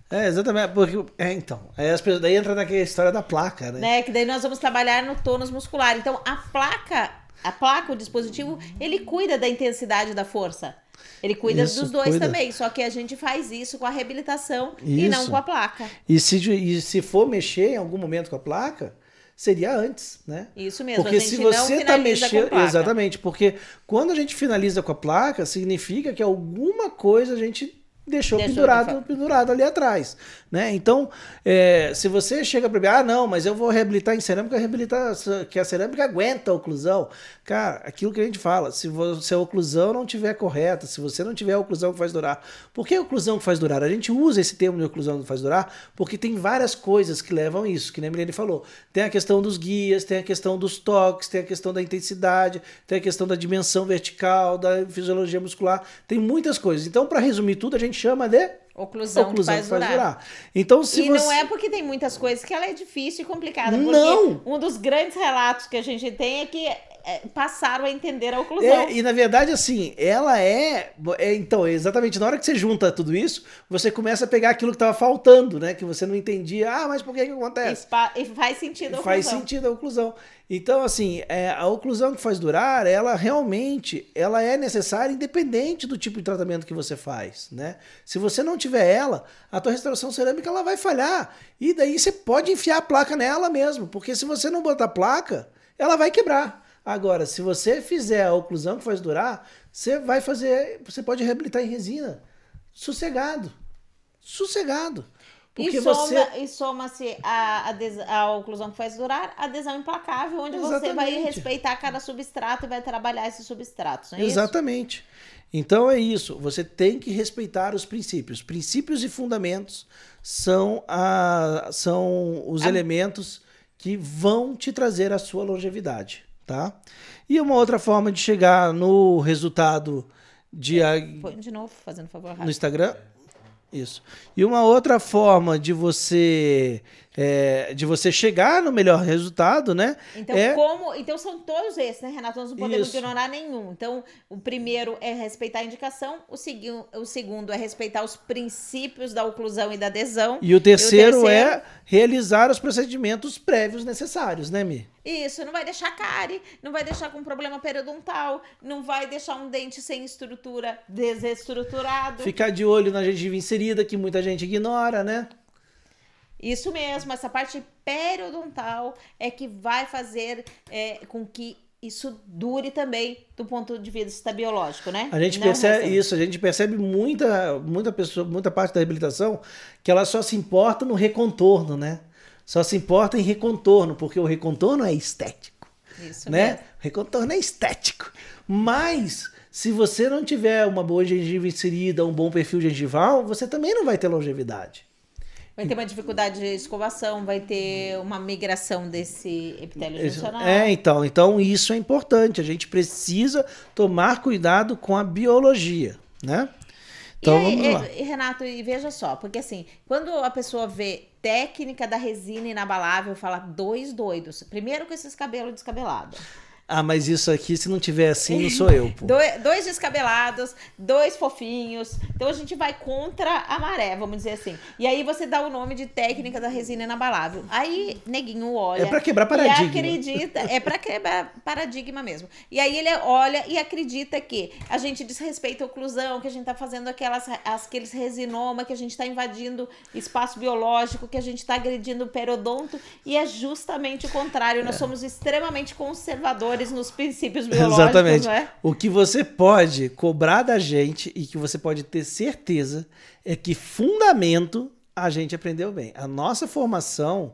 B: É, exatamente. Porque, é, então, aí as pessoas, daí entra naquela história da placa, né?
A: né? Que daí nós vamos trabalhar no tônus muscular. Então, a placa, a placa, o dispositivo, ele cuida da intensidade da força. Ele cuida
B: Isso,
A: dos dois
B: cuida.
A: também. Só que a gente faz isso com a reabilitação e não
B: Isso.
A: com a placa.
B: E se, e se for mexer em algum momento com a placa, seria antes, né?
A: Isso mesmo.
B: Porque
A: a gente
B: se você está mexendo. Exatamente, porque quando a gente finaliza com a placa, significa que alguma coisa a gente deixou,
A: Deixou de
B: pendurado, pendurado ali atrás. Né? Então, é, se você chega para mim, ah, não, mas eu vou reabilitar em cerâmica, reabilitar que a cerâmica aguenta a oclusão. Cara, aquilo que a gente fala, se, vo- se a oclusão não tiver correta, se você não tiver a oclusão que faz durar. Por que a oclusão que faz durar? A gente usa esse termo de oclusão que faz durar porque tem várias coisas que levam a isso, que nem a Milene falou. Tem a questão dos guias, tem a questão dos toques, tem a questão da intensidade, tem a questão da dimensão vertical, da fisiologia muscular, tem muitas coisas. Então, para resumir tudo, a gente chama de
A: Oclusão, oclusão faz, faz durar. durar.
B: Então, se
A: e
B: você...
A: não é porque tem muitas coisas que ela é difícil e complicada.
B: Não!
A: Um dos grandes relatos que a gente tem é que passaram a entender a oclusão.
B: É, e na verdade, assim, ela é, é, Então, exatamente na hora que você junta tudo isso, você começa a pegar aquilo que estava faltando, né? Que você não entendia. Ah, mas por que que acontece?
A: E faz sentido a oclusão.
B: Faz sentido a oclusão. Então, assim, é, a oclusão que faz durar, ela realmente ela é necessária independente do tipo de tratamento que você faz, né? Se você não tiver ela, a tua restauração cerâmica ela vai falhar. E daí você pode enfiar a placa nela mesmo, porque se você não botar placa, ela vai quebrar. Agora, se você fizer a oclusão que faz durar, você vai fazer, você pode reabilitar em resina, sossegado. Sossegado.
A: Porque e soma-se soma a, a, a, oclusão que faz durar, a adesão implacável, onde Exatamente. você vai respeitar cada substrato e vai trabalhar esses substratos. É
B: Exatamente. Isso? Então é isso. Você tem que respeitar os princípios. Princípios e fundamentos são, a, são os a... elementos que vão te trazer a sua longevidade, tá? E uma outra forma de chegar no resultado de.
A: Põe de novo, fazendo favor.
B: No Instagram. Isso. E uma outra forma de você é, de você chegar no melhor resultado, né?
A: Então, é... como, então são todos esses, né, Renato? Nós não podemos Isso. ignorar nenhum. Então, o primeiro é respeitar a indicação, o, segui o segundo é respeitar os princípios da oclusão e da adesão.
B: E o terceiro, e o terceiro... é realizar os procedimentos prévios necessários, né, Mi?
A: Isso, não vai deixar cárie, não vai deixar com problema periodontal, não vai deixar um dente sem estrutura desestruturado.
B: Ficar de olho na gengiva inserida, que muita gente ignora, né?
A: Isso mesmo, essa parte periodontal é que vai fazer é, com que isso dure também do ponto de vista biológico, né?
B: A gente Não percebe isso, a gente percebe muita, muita pessoa, muita parte da reabilitação que ela só se importa no recontorno, né? Só se importa em recontorno, porque o recontorno é estético. Isso né? Mesmo. O recontorno é estético. Mas se você não tiver uma boa gengiva inserida, um bom perfil gengival, você também não vai ter longevidade.
A: Vai ter uma dificuldade de escovação, vai ter uma migração desse epitélio juncional.
B: É, então, então isso é importante. A gente precisa tomar cuidado com a biologia, né? Então,
A: e, vamos lá. E, Renato, e veja só, porque assim, quando a pessoa vê técnica da resina inabalável, fala dois doidos. Primeiro com esses cabelos descabelados.
B: Ah, mas isso aqui, se não tiver assim, não sou eu. Pô.
A: dois, descabelados, dois fofinhos. Então a gente vai contra a maré, vamos dizer assim. E aí você dá o nome de técnica da resina inabalável. Aí neguinho olha.
B: É para quebrar paradigma.
A: E acredita, é para quebrar paradigma mesmo. E aí ele olha e acredita que a gente desrespeita a oclusão, que a gente tá fazendo aquelas aqueles resinoma, que a gente tá invadindo espaço biológico, que a gente tá agredindo o periodonto. E é justamente o contrário. Nós é. somos extremamente conservadores nos princípios biológicos, Exatamente. Né?
B: O que você pode cobrar da gente e que você pode ter certeza é que fundamento a gente aprendeu bem. A nossa formação,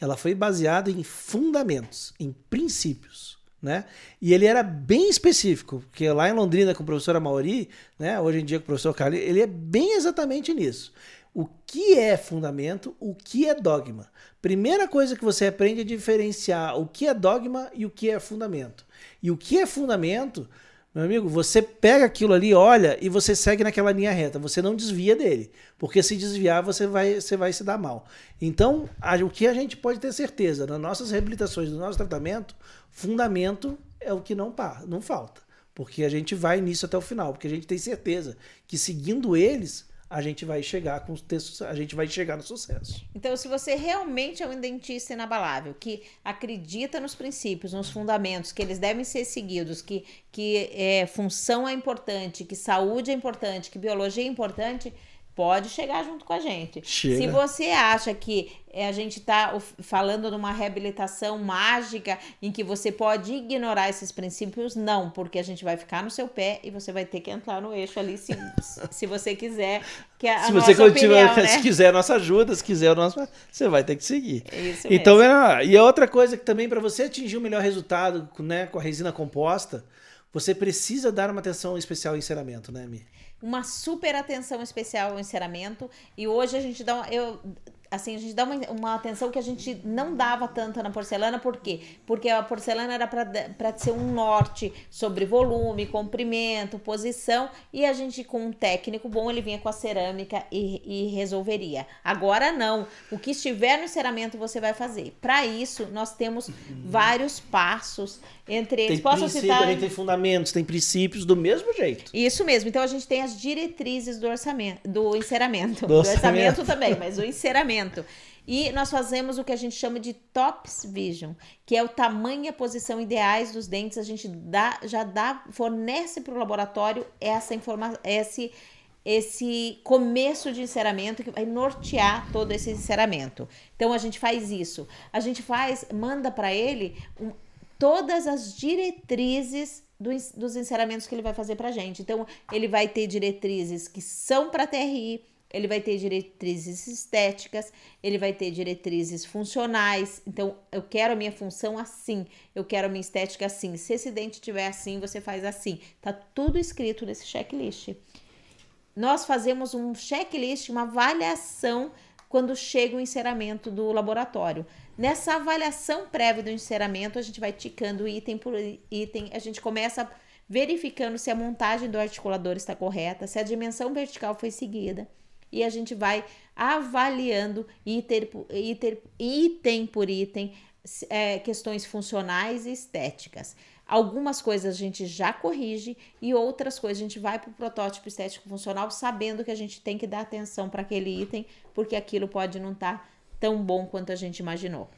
B: ela foi baseada em fundamentos, em princípios. Né? E ele era bem específico, porque lá em Londrina com o professor Amauri, né, hoje em dia com o professor Carlos, ele é bem exatamente nisso o que é fundamento, o que é dogma. Primeira coisa que você aprende é diferenciar o que é dogma e o que é fundamento. E o que é fundamento, meu amigo, você pega aquilo ali, olha e você segue naquela linha reta. Você não desvia dele, porque se desviar você vai, você vai se dar mal. Então, o que a gente pode ter certeza nas nossas reabilitações, no nosso tratamento, fundamento é o que não, não falta. Porque a gente vai nisso até o final, porque a gente tem certeza que seguindo eles a gente vai chegar com textos, a gente vai chegar no sucesso.
A: Então, se você realmente é um dentista inabalável, que acredita nos princípios, nos fundamentos, que eles devem ser seguidos, que, que é, função é importante, que saúde é importante, que biologia é importante, pode chegar junto com a gente.
B: Chega.
A: Se você acha que é, a gente está falando de uma reabilitação mágica em que você pode ignorar esses princípios, não, porque a gente vai ficar no seu pé e você vai ter que entrar no eixo ali se, se você quiser. Que é a
B: se
A: você opinião, né?
B: se quiser a nossa ajuda, se quiser o nosso, você vai ter que seguir.
A: Isso
B: então,
A: mesmo.
B: É, e a outra coisa que também para você atingir o melhor resultado, né, com a resina composta, você precisa dar uma atenção especial ao enceramento, né, Mi?
A: Uma super atenção especial ao enceramento. E hoje a gente dá uma, eu, assim, a gente dá uma, uma atenção que a gente não dava tanto na porcelana, por quê? Porque a porcelana era para ser um norte sobre volume, comprimento, posição, e a gente, com um técnico bom, ele vinha com a cerâmica e, e resolveria. Agora não. O que estiver no enceramento você vai fazer. Para isso, nós temos vários passos entre eles.
B: Tem
A: Posso citar?
B: Tem fundamentos, tem princípios do mesmo jeito.
A: Isso mesmo. Então a gente tem as diretrizes do orçamento, do enceramento, do,
B: Do
A: orçamento
B: orçamento.
A: também, mas o enceramento. E nós fazemos o que a gente chama de tops vision, que é o tamanho e a posição ideais dos dentes. A gente dá, já dá, fornece para o laboratório essa informação, esse esse começo de enceramento que vai nortear todo esse enceramento. Então a gente faz isso. A gente faz, manda para ele um- todas as diretrizes do dos enceramentos que ele vai fazer para gente. Então ele vai ter diretrizes que são para TRI, ele vai ter diretrizes estéticas, ele vai ter diretrizes funcionais. Então, eu quero a minha função assim, eu quero a minha estética assim. Se esse dente tiver assim, você faz assim. Tá tudo escrito nesse checklist. Nós fazemos um checklist, uma avaliação quando chega o enceramento do laboratório. Nessa avaliação prévia do enceramento, a gente vai ticando item por item, a gente começa verificando se a montagem do articulador está correta, se a dimensão vertical foi seguida, e a gente vai avaliando item por item, item, por item é, questões funcionais e estéticas. Algumas coisas a gente já corrige e outras coisas a gente vai para o protótipo estético funcional sabendo que a gente tem que dar atenção para aquele item, porque aquilo pode não estar tão bom quanto a gente imaginou.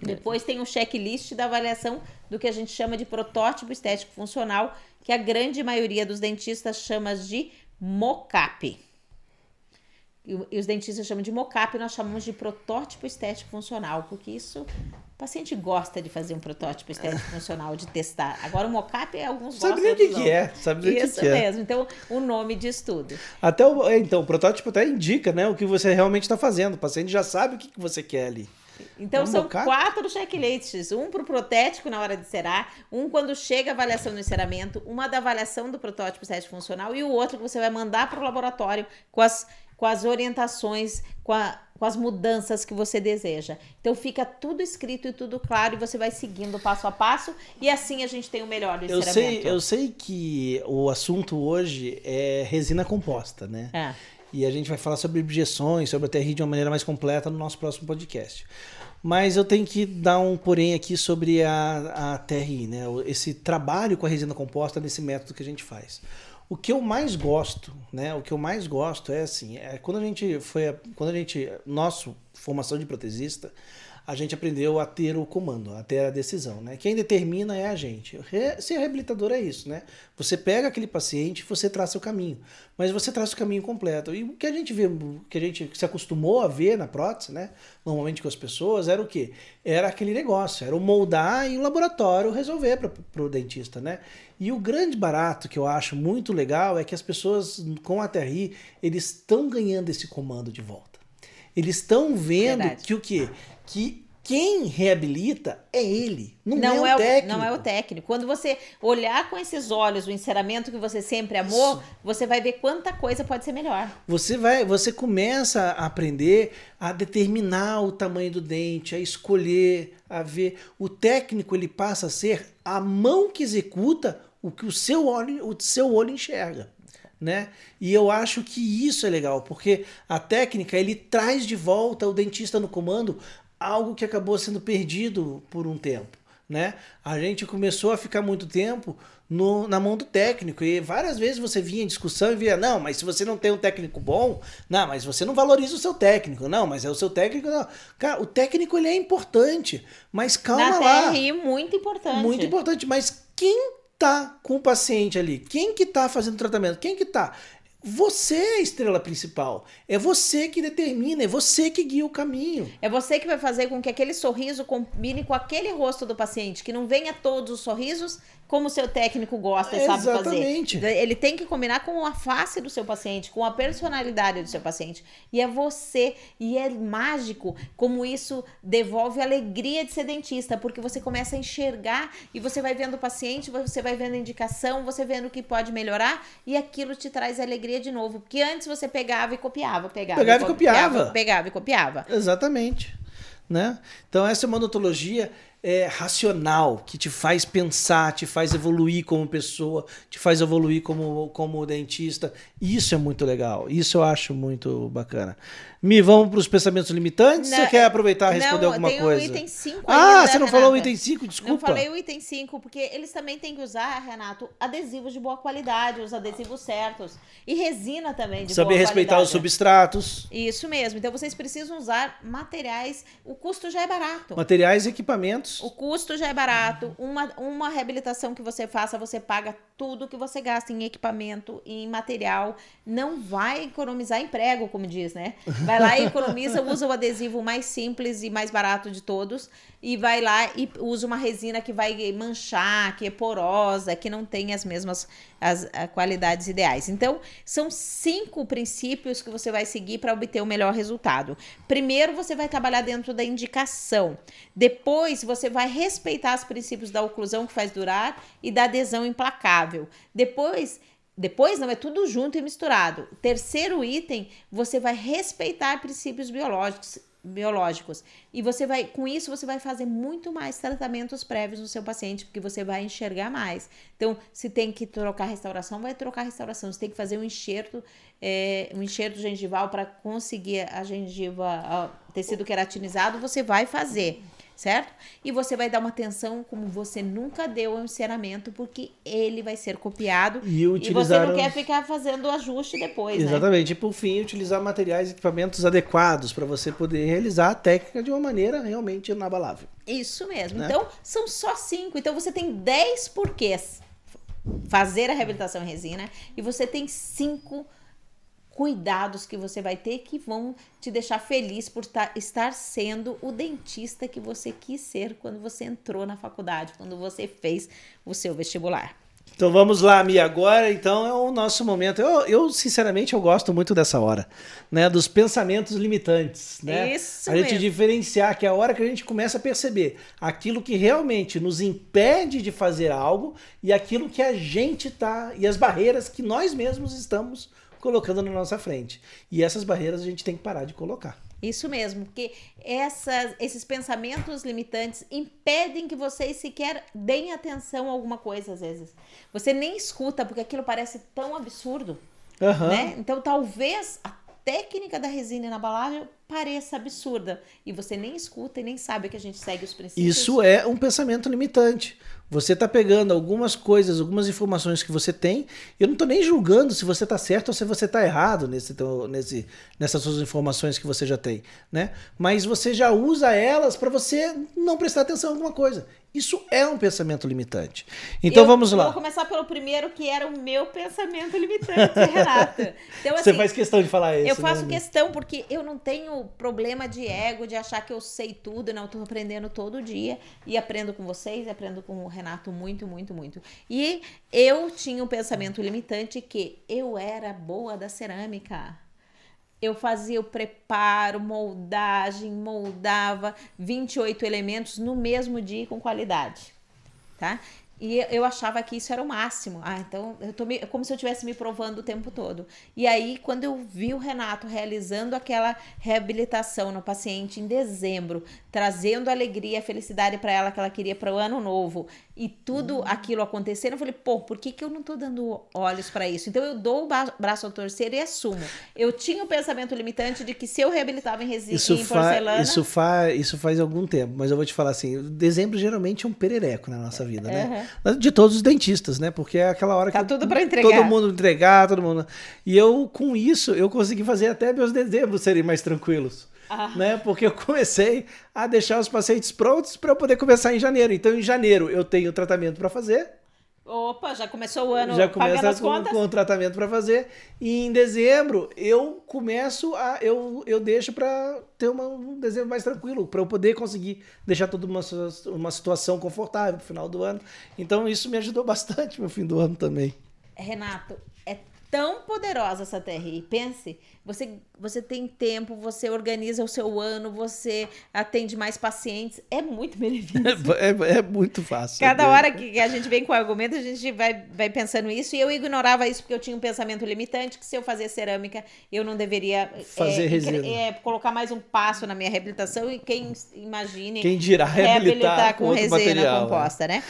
A: Depois tem o checklist da avaliação do que a gente chama de protótipo estético funcional, que a grande maioria dos dentistas chama de mocap. E os dentistas chamam de mocap, nós chamamos de protótipo estético funcional, porque isso o paciente gosta de fazer um protótipo estético funcional, de testar. Agora o mocap é alguns
B: Sabe
A: gostam,
B: o que,
A: outros
B: que é, sabe o que,
A: Isso
B: que é.
A: mesmo. Então, o nome diz tudo.
B: Até o, é, então, o protótipo até indica, né, o que você realmente está fazendo. O paciente já sabe o que, que você quer ali.
A: Então
B: Um
A: são
B: mocap?
A: quatro checklists, um para o protético na hora de cerar, um quando chega a avaliação do enceramento, uma da avaliação do protótipo estético funcional e o outro que você vai mandar para o laboratório com as, com as orientações, com, a- com as mudanças que você deseja. Então fica tudo escrito e tudo claro e você vai seguindo passo a passo e assim a gente tem o melhor do
B: Eu sei, eu sei que o assunto hoje é resina composta, né?
A: É.
B: E a gente vai falar sobre objeções, sobre a TRI de uma maneira mais completa no nosso próximo podcast. Mas eu tenho que dar um porém aqui sobre a, a TRI, né? Esse trabalho com a resina composta nesse método que a gente faz. O que eu mais gosto, né? O que eu mais gosto é assim, é quando a gente foi, a- quando a gente, nosso formação de protesista, a gente aprendeu a ter o comando, a ter a decisão, né? Quem determina é a gente. Ser reabilitador é isso, né? Você pega aquele paciente, você traça o caminho, mas você traça o caminho completo. E o que a gente vê, que a gente se acostumou a ver na prótese, né? Normalmente com as pessoas, era o quê? Era aquele negócio, era o moldar e o laboratório resolver para o dentista, né? E o grande barato que eu acho muito legal é que as pessoas com a TRI, eles estão ganhando esse comando de volta. Eles estão vendo
A: Verdade.
B: que o quê? Que quem reabilita é ele, não,
A: Não
B: é,
A: é,
B: o técnico.
A: não é o técnico. Quando você olhar com esses olhos o enceramento que você sempre amou, você vai ver quanta coisa pode ser melhor.
B: Você vai, você começa a aprender a determinar o tamanho do dente, a escolher, a ver. O técnico ele passa a ser a mão que executa o que o seu olho, o seu olho enxerga. Né? E eu acho que isso é legal, porque a técnica ele traz de volta o dentista no comando algo que acabou sendo perdido por um tempo. Né? A gente começou a ficar muito tempo no- na mão do técnico e várias vezes você vinha em discussão e via, não, mas se você não tem um técnico bom, não, mas você não valoriza o seu técnico, não, mas é o seu técnico, não. Cara, o técnico ele é importante, mas calma
A: Na
B: lá.
A: TRI, muito importante.
B: Muito importante, mas quem tá com o paciente ali? Quem que tá fazendo o tratamento? Quem que tá? Você é a estrela principal. É você que determina, é você que guia o caminho.
A: É você que vai fazer com que aquele sorriso combine com aquele rosto do paciente, que não venha todos os sorrisos como o seu técnico gosta e sabe
B: Exatamente.
A: fazer. Ele tem que combinar com a face do seu paciente, com a personalidade do seu paciente. E é você. E é mágico como isso devolve a alegria de ser dentista, porque você começa a enxergar e você vai vendo o paciente, você vai vendo a indicação, você vendo o que pode melhorar e aquilo te traz alegria de novo. Porque antes você pegava e copiava, pegava,
B: Pegava e copiava.
A: pegava e copiava.
B: Exatamente. Né? Então, essa é uma odontologia é, racional, que te faz pensar, te faz evoluir como pessoa, te faz evoluir como, como dentista. Isso é muito legal. Isso eu acho muito bacana. Mi, vamos para os pensamentos limitantes?
A: Não,
B: você quer aproveitar e responder
A: não,
B: alguma
A: tem
B: coisa?
A: o item 5
B: ah, você não falou o
A: Renata.
B: item 5? Desculpa.
A: Não falei o item 5, porque eles também têm que usar, Renato, adesivos de boa qualidade, os adesivos certos. E resina também de
B: Saber
A: boa
B: respeitar
A: qualidade.
B: os substratos,
A: Isso mesmo. Então vocês precisam usar materiais. O custo já é barato.
B: materiais e equipamentos.
A: O custo já é barato. Uma, uma reabilitação que você faça, você paga tudo que você gasta em equipamento e em material. Não vai economizar em prego, como diz, né? Vai lá e economiza, usa o adesivo mais simples e mais barato de todos. E vai lá e usa uma resina que vai manchar, que é porosa, que não tem as mesmas as, ah, qualidades ideais. Então, são cinco princípios que você vai seguir para obter o melhor resultado. Primeiro, você vai trabalhar dentro da indicação. Depois, você vai respeitar os princípios da oclusão que faz durar e da adesão implacável. Depois, depois não é tudo junto e misturado. Terceiro item, você vai respeitar princípios biológicos biológicos. E você vai com isso você vai fazer muito mais tratamentos prévios no seu paciente porque você vai enxergar mais. Então se tem que trocar restauração vai trocar restauração. Se tem que fazer um enxerto é, um enxerto gengival para conseguir a gengiva tecido queratinizado você vai fazer certo? E você vai dar uma atenção como você nunca deu ao encerramento, porque ele vai ser copiado
B: E
A: e você não quer ficar fazendo ajuste depois, né?
B: Exatamente. E por fim, utilizar materiais e equipamentos adequados para você poder realizar a técnica de uma maneira realmente inabalável.
A: Isso mesmo.
B: Né?
A: Então, são só cinco. Então, você tem 10 porquês fazer a reabilitação em resina e você tem cinco cuidados que você vai ter que vão te deixar feliz por ta- estar sendo o dentista que você quis ser quando você entrou na faculdade, quando você fez o seu vestibular.
B: Então vamos lá, Mi. Agora, então, é o nosso momento. Eu, eu, sinceramente, eu gosto muito dessa hora, né? Dos pensamentos limitantes, né?
A: Isso
B: a gente
A: mesmo.
B: diferenciar que é a hora que a gente começa a perceber aquilo que realmente nos impede de fazer algo e aquilo que a gente tá e as barreiras que nós mesmos estamos colocando na nossa frente. E essas barreiras a gente tem que parar de colocar.
A: Isso mesmo, porque essas, esses pensamentos limitantes impedem que vocês sequer deem atenção a alguma coisa, às vezes. Você nem escuta, porque aquilo parece tão absurdo,
B: Aham.
A: né? Então, talvez a técnica da resina inabalável pareça absurda. E você nem escuta e nem sabe que a gente segue os princípios.
B: Isso é um pensamento limitante. Você está pegando algumas coisas, algumas informações que você tem. Eu não estou nem julgando se você está certo ou se você está errado nesse, nesse, nessas suas informações que você já tem, né? Mas você já usa elas para você não prestar atenção em alguma coisa. Isso é um pensamento limitante. Então
A: Eu
B: vamos lá.
A: Vou começar pelo primeiro, que era o meu pensamento limitante, Renata. Então,
B: você
A: assim,
B: faz questão de falar isso.
A: Eu faço
B: né?
A: questão porque eu não tenho problema de ego, de achar que eu sei tudo, não. Eu tô aprendendo todo dia e aprendo com vocês, aprendo com o Renato muito, muito, muito. E eu tinha um pensamento limitante que eu era boa da cerâmica. Eu fazia o preparo, moldagem, moldava 28 elementos no mesmo dia com qualidade, tá? E eu achava que isso era o máximo. Ah, então eu tô me, é como se eu estivesse me provando o tempo todo. E aí, quando eu vi o Renato realizando aquela reabilitação no paciente em dezembro, trazendo alegria, felicidade para ela que ela queria para o ano novo, e tudo aquilo acontecendo, eu falei, pô, por que, que eu não tô dando olhos para isso? Então eu dou o braço ao torcer e assumo. Eu tinha o pensamento limitante de que se eu reabilitava em resina
B: Isso,
A: em porcelana,
B: isso, fa isso faz algum tempo, mas eu vou te falar assim: dezembro geralmente é um perereco na nossa vida, né? De todos os dentistas, né? Porque é aquela hora
A: Tá
B: que
A: tudo pra entregar.
B: todo mundo entregar, todo mundo. E eu, com isso, eu consegui fazer até meus dezembros serem mais tranquilos.
A: Ah.
B: Né? Porque eu comecei a deixar os pacientes prontos para eu poder começar em janeiro. Então, em janeiro, eu tenho tratamento para fazer.
A: Opa, já começou o ano
B: já
A: começa
B: com, com o tratamento para fazer. E em dezembro eu começo a. Eu, eu deixo para ter uma, um dezembro mais tranquilo, para eu poder conseguir deixar toda uma, uma situação confortável no final do ano. Então isso me ajudou bastante no fim do ano também.
A: Renato, tão poderosa essa TRI. Pense, você, você tem tempo, você organiza o seu ano, você atende mais pacientes. É muito benefício.
B: É, é, é muito fácil.
A: Cada
B: é
A: hora que a gente vem com argumento, a gente vai, vai pensando isso. E eu ignorava isso porque eu tinha um pensamento limitante, que se eu fazer cerâmica, eu não deveria
B: fazer é, resina.
A: É, colocar mais um passo na minha reabilitação. E quem imagine
B: quem dirá reabilitar, reabilitar com, com resina material,
A: composta, né? né?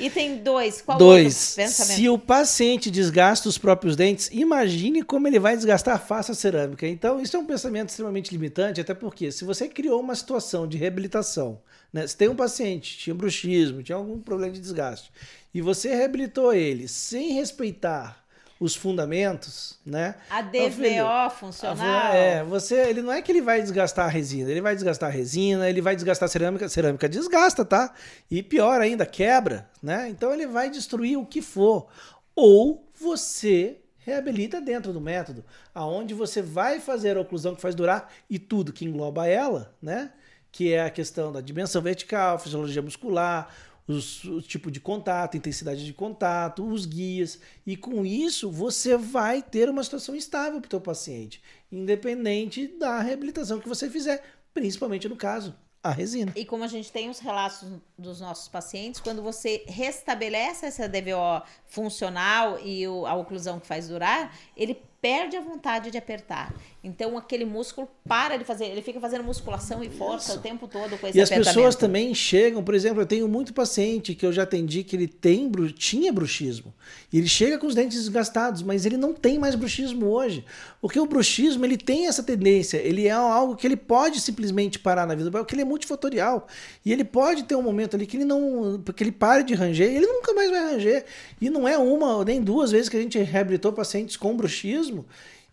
A: Item 2, qual
B: dois, Se o paciente desgasta os próprios dentes, imagine como ele vai desgastar a face cerâmica. Então, isso é um pensamento extremamente limitante, até porque se você criou uma situação de reabilitação, né? Se tem um paciente, tinha bruxismo, tinha algum problema de desgaste, e você reabilitou ele sem respeitar os fundamentos, né?
A: A DVO filho, funcional.
B: É, você, ele não é que ele vai desgastar a resina, ele vai desgastar a resina, ele vai desgastar a cerâmica, a cerâmica desgasta, tá? E pior ainda, quebra, né? Então ele vai destruir o que for. Ou você reabilita dentro do método, aonde você vai fazer a oclusão que faz durar e tudo que engloba ela, né? Que é a questão da dimensão vertical, fisiologia muscular, os, o tipo de contato, intensidade de contato, os guias. E com isso você vai ter uma situação estável para o teu paciente, independente da reabilitação que você fizer, principalmente no caso a resina.
A: E como a gente tem os relatos dos nossos pacientes, quando você restabelece essa DVO funcional e o, a oclusão que faz durar, ele perde a vontade de apertar. Então aquele músculo para de fazer, ele fica fazendo musculação e força Isso. o tempo todo com esse
B: E as pessoas também chegam, por exemplo, eu tenho muito paciente que eu já atendi que ele tem tinha bruxismo. E ele chega com os dentes desgastados, mas ele não tem mais bruxismo hoje. Porque o bruxismo, ele tem essa tendência, ele é algo que ele pode simplesmente parar na vida, porque ele é multifatorial. E ele pode ter um momento ali que ele não, que ele pare de ranger, e ele nunca mais vai ranger. E não é uma nem duas vezes que a gente reabilitou pacientes com bruxismo.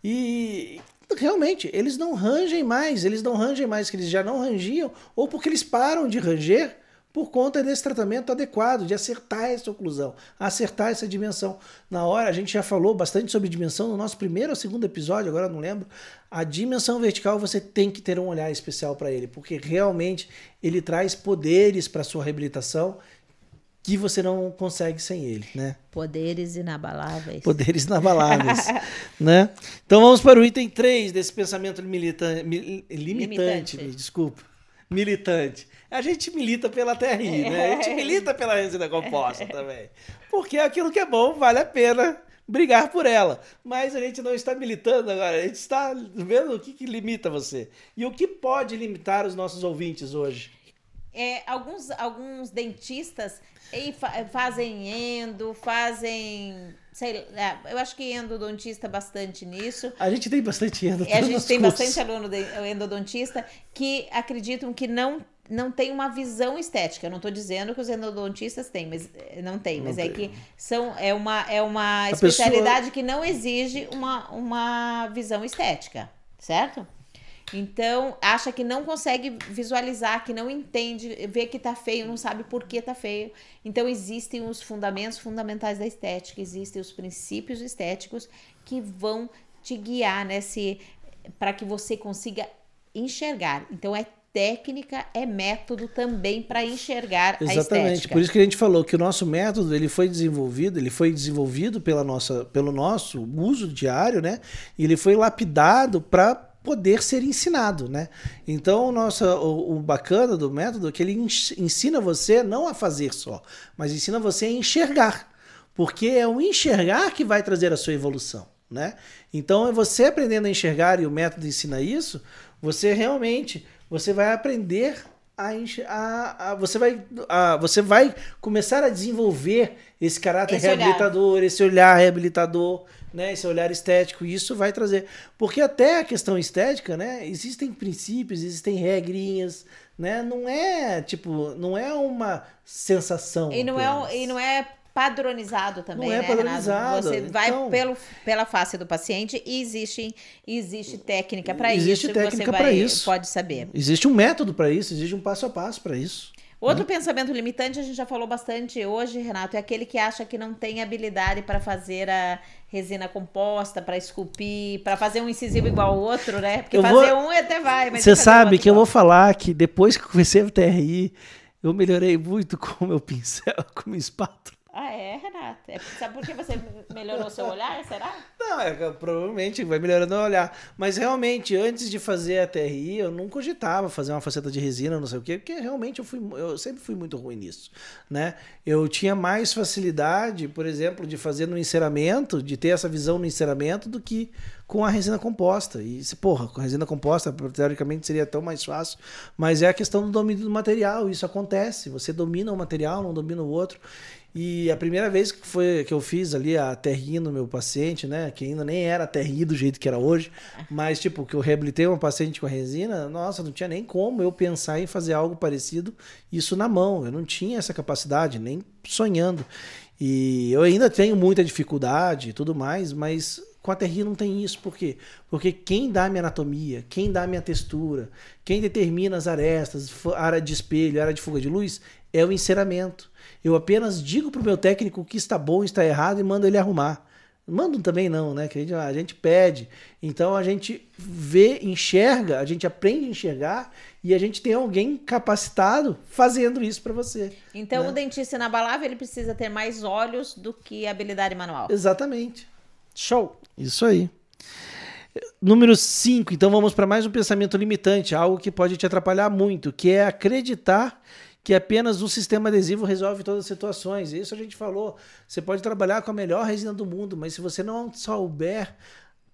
B: E realmente, eles não rangem mais, eles não rangem mais que eles já não rangiam, ou porque eles param de ranger por conta desse tratamento adequado, de acertar essa oclusão, acertar essa dimensão. Na hora, a gente já falou bastante sobre dimensão no nosso primeiro ou segundo episódio, agora não lembro. A dimensão vertical você tem que ter um olhar especial para ele, porque realmente ele traz poderes para sua reabilitação que você não consegue sem ele, né?
A: Poderes inabaláveis.
B: Poderes inabaláveis, né? Então vamos para o item 3 desse pensamento militante, limitante, limitante. Me desculpa, militante. A gente milita pela TRI, né? A gente milita pela resina composta também. Porque aquilo que é bom vale a pena brigar por ela. Mas a gente não está militando agora, a gente está vendo o que, que limita você. E o que pode limitar os nossos ouvintes hoje?
A: É, alguns, alguns dentistas e fa fazem endo, fazem. Sei lá, eu acho que endodontista bastante nisso.
B: A gente tem bastante endo.
A: A gente tem cursos. bastante aluno de, endodontista que acreditam que não não tem uma visão estética. Eu não estou dizendo que os endodontistas têm, mas eh, não tem, mas não é tem. que são é uma é uma A especialidade pessoa... que não exige uma, uma visão estética, certo? Então, acha que não consegue visualizar, que não entende, vê que tá feio, não sabe por que tá feio. Então, existem os fundamentos fundamentais da estética, existem os princípios estéticos que vão te guiar nesse para que você consiga enxergar. Então, é técnica é método também para enxergar
B: Exatamente. a
A: estética.
B: Por isso que a gente falou que o nosso método ele foi desenvolvido, ele foi desenvolvido pela nossa, pelo nosso uso diário, né? E ele foi lapidado para poder ser ensinado, né? Então, nossa, o, o, bacana do método é que ele ensina você não a fazer só, mas ensina você a enxergar, porque é o enxergar que vai trazer a sua evolução, né? Então, é você aprendendo a enxergar e o método ensina isso, você realmente você vai aprender a, a, a, você vai a, você vai começar a desenvolver esse caráter esse reabilitador, olhar. esse olhar reabilitador, né, esse olhar estético, e isso vai trazer. Porque até a questão estética, né, existem princípios, existem regrinhas, né, não é, tipo, não é uma sensação.
A: E não, é, e não é padronizado também, não é né, padronizado. Renato? Você vai então, pelo, pela face do paciente e existe, existe técnica para isso.
B: Existe técnica para isso.
A: Pode saber.
B: Existe um método para isso, existe um passo a passo para isso.
A: Outro pensamento limitante, a gente já falou bastante hoje, Renato, é aquele que acha que não tem habilidade para fazer a resina composta, para esculpir, para fazer um incisivo igual ao outro, né? Porque
B: Eu
A: fazer
B: vou-
A: um até vai, mas
B: Você sabe que eu
A: igual.
B: vou falar que depois que eu comecei a TRI, eu melhorei muito com o meu pincel, com o meu espátula.
A: Ah, é, Renato? É, sabe por que você melhorou seu olhar, será?
B: Não, é, provavelmente vai melhorando o olhar. Mas realmente, antes de fazer a TRI, eu não cogitava fazer uma faceta de resina, não sei o quê, porque realmente eu, fui, eu sempre fui muito ruim nisso. Né? Eu tinha mais facilidade, por exemplo, de fazer no enceramento, de ter essa visão no enceramento, do que com a resina composta. E, porra, com a resina composta, teoricamente seria tão mais fácil. Mas é a questão do domínio do material, isso acontece. Você domina um material, não domina o outro. E a primeira vez que foi que eu fiz ali a TRI no meu paciente, né, que ainda nem era TRI do jeito que era hoje, mas tipo que eu reabilitei uma paciente com a resina, nossa, não tinha nem como eu pensar em fazer algo parecido isso na mão. Eu não tinha essa capacidade, nem sonhando. E eu ainda tenho muita dificuldade e tudo mais, mas com a TRI não tem isso. Por quê? Porque quem dá a minha anatomia, quem dá a minha textura, quem determina as arestas, área de espelho, área de fuga de luz, é o enceramento. Eu apenas digo pro meu técnico o que está bom está errado e mando ele arrumar. Mando também não, né? Que a gente, a gente pede. Então a gente vê, enxerga, a gente aprende a enxergar e a gente tem alguém capacitado fazendo isso para você.
A: Então,
B: Né?
A: o dentista inabalável, ele precisa ter mais olhos do que habilidade manual.
B: Exatamente.
C: Show.
B: Isso aí. Número 5, então vamos para mais um pensamento limitante, algo que pode te atrapalhar muito, que é acreditar que apenas um sistema adesivo resolve todas as situações. Isso a gente falou. Você pode trabalhar com a melhor resina do mundo, mas se você não souber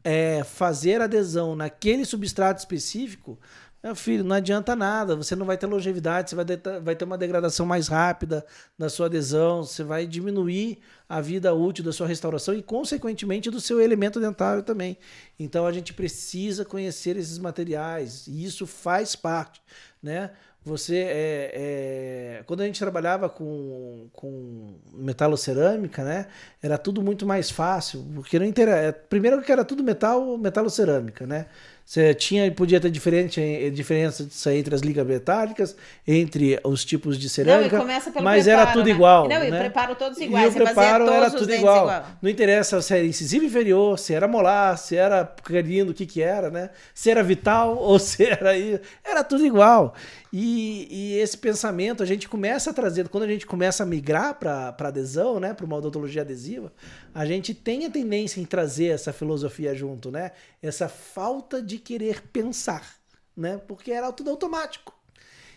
B: é, fazer adesão naquele substrato específico, meu filho, não adianta nada. Você não vai ter longevidade, você vai ter, vai ter uma degradação mais rápida da sua adesão, você vai diminuir a vida útil da sua restauração e, consequentemente, do seu elemento dentário também. Então, a gente precisa conhecer esses materiais e isso faz parte, né? Você é, é, quando a gente trabalhava com, com metalocerâmica, né? Era tudo muito mais fácil, porque não interessa. Primeiro que era tudo metal, metalocerâmica, né? Você tinha, podia ter diferente, eh, diferença entre as ligas metálicas, entre os tipos de cerâmica,
A: começa pelo
B: mas
A: preparo,
B: era tudo
A: né?
B: igual.
A: Não, e o
B: né?
A: preparo todos
B: E
A: iguais,
B: o
A: fazia
B: preparo
A: todos
B: era tudo igual.
A: igual.
B: Não interessa se era incisivo inferior, se era molar, se era canino, o que que era, né? Se era vital ou se era aí, era tudo igual. E, e esse pensamento a gente começa a trazer, quando a gente começa a migrar para adesão, né, para uma odontologia adesiva, a gente tem a tendência em trazer essa filosofia junto, né? Essa falta de querer pensar, né? Porque era tudo automático.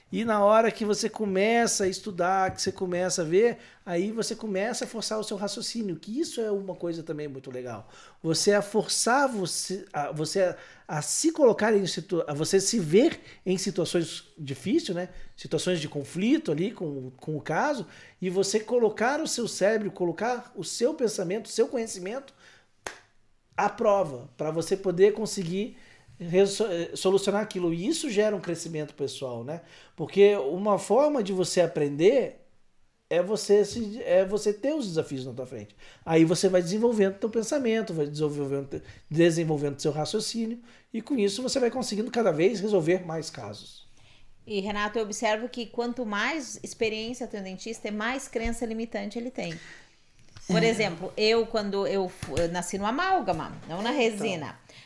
B: E na hora que você começa a estudar, que você começa a ver, aí você começa a forçar o seu raciocínio, que isso é uma coisa também muito legal. Você a forçar você a, você a, a se colocar em situ, a você se ver em situações difíceis, né? Situações de conflito ali com, com o caso, e você colocar o seu cérebro, colocar o seu pensamento, o seu conhecimento à prova, para você poder conseguir solucionar aquilo. E isso gera um crescimento pessoal, né? Porque uma forma de você aprender é você se, é você ter os desafios na tua frente. Aí você vai desenvolvendo teu pensamento, vai desenvolvendo desenvolvendo seu raciocínio e com isso você vai conseguindo cada vez resolver mais casos.
A: E, Renato, eu observo que quanto mais experiência tem o dentista, mais crença limitante ele tem. Por exemplo, eu, quando eu, eu nasci no amálgama, não na resina. Então,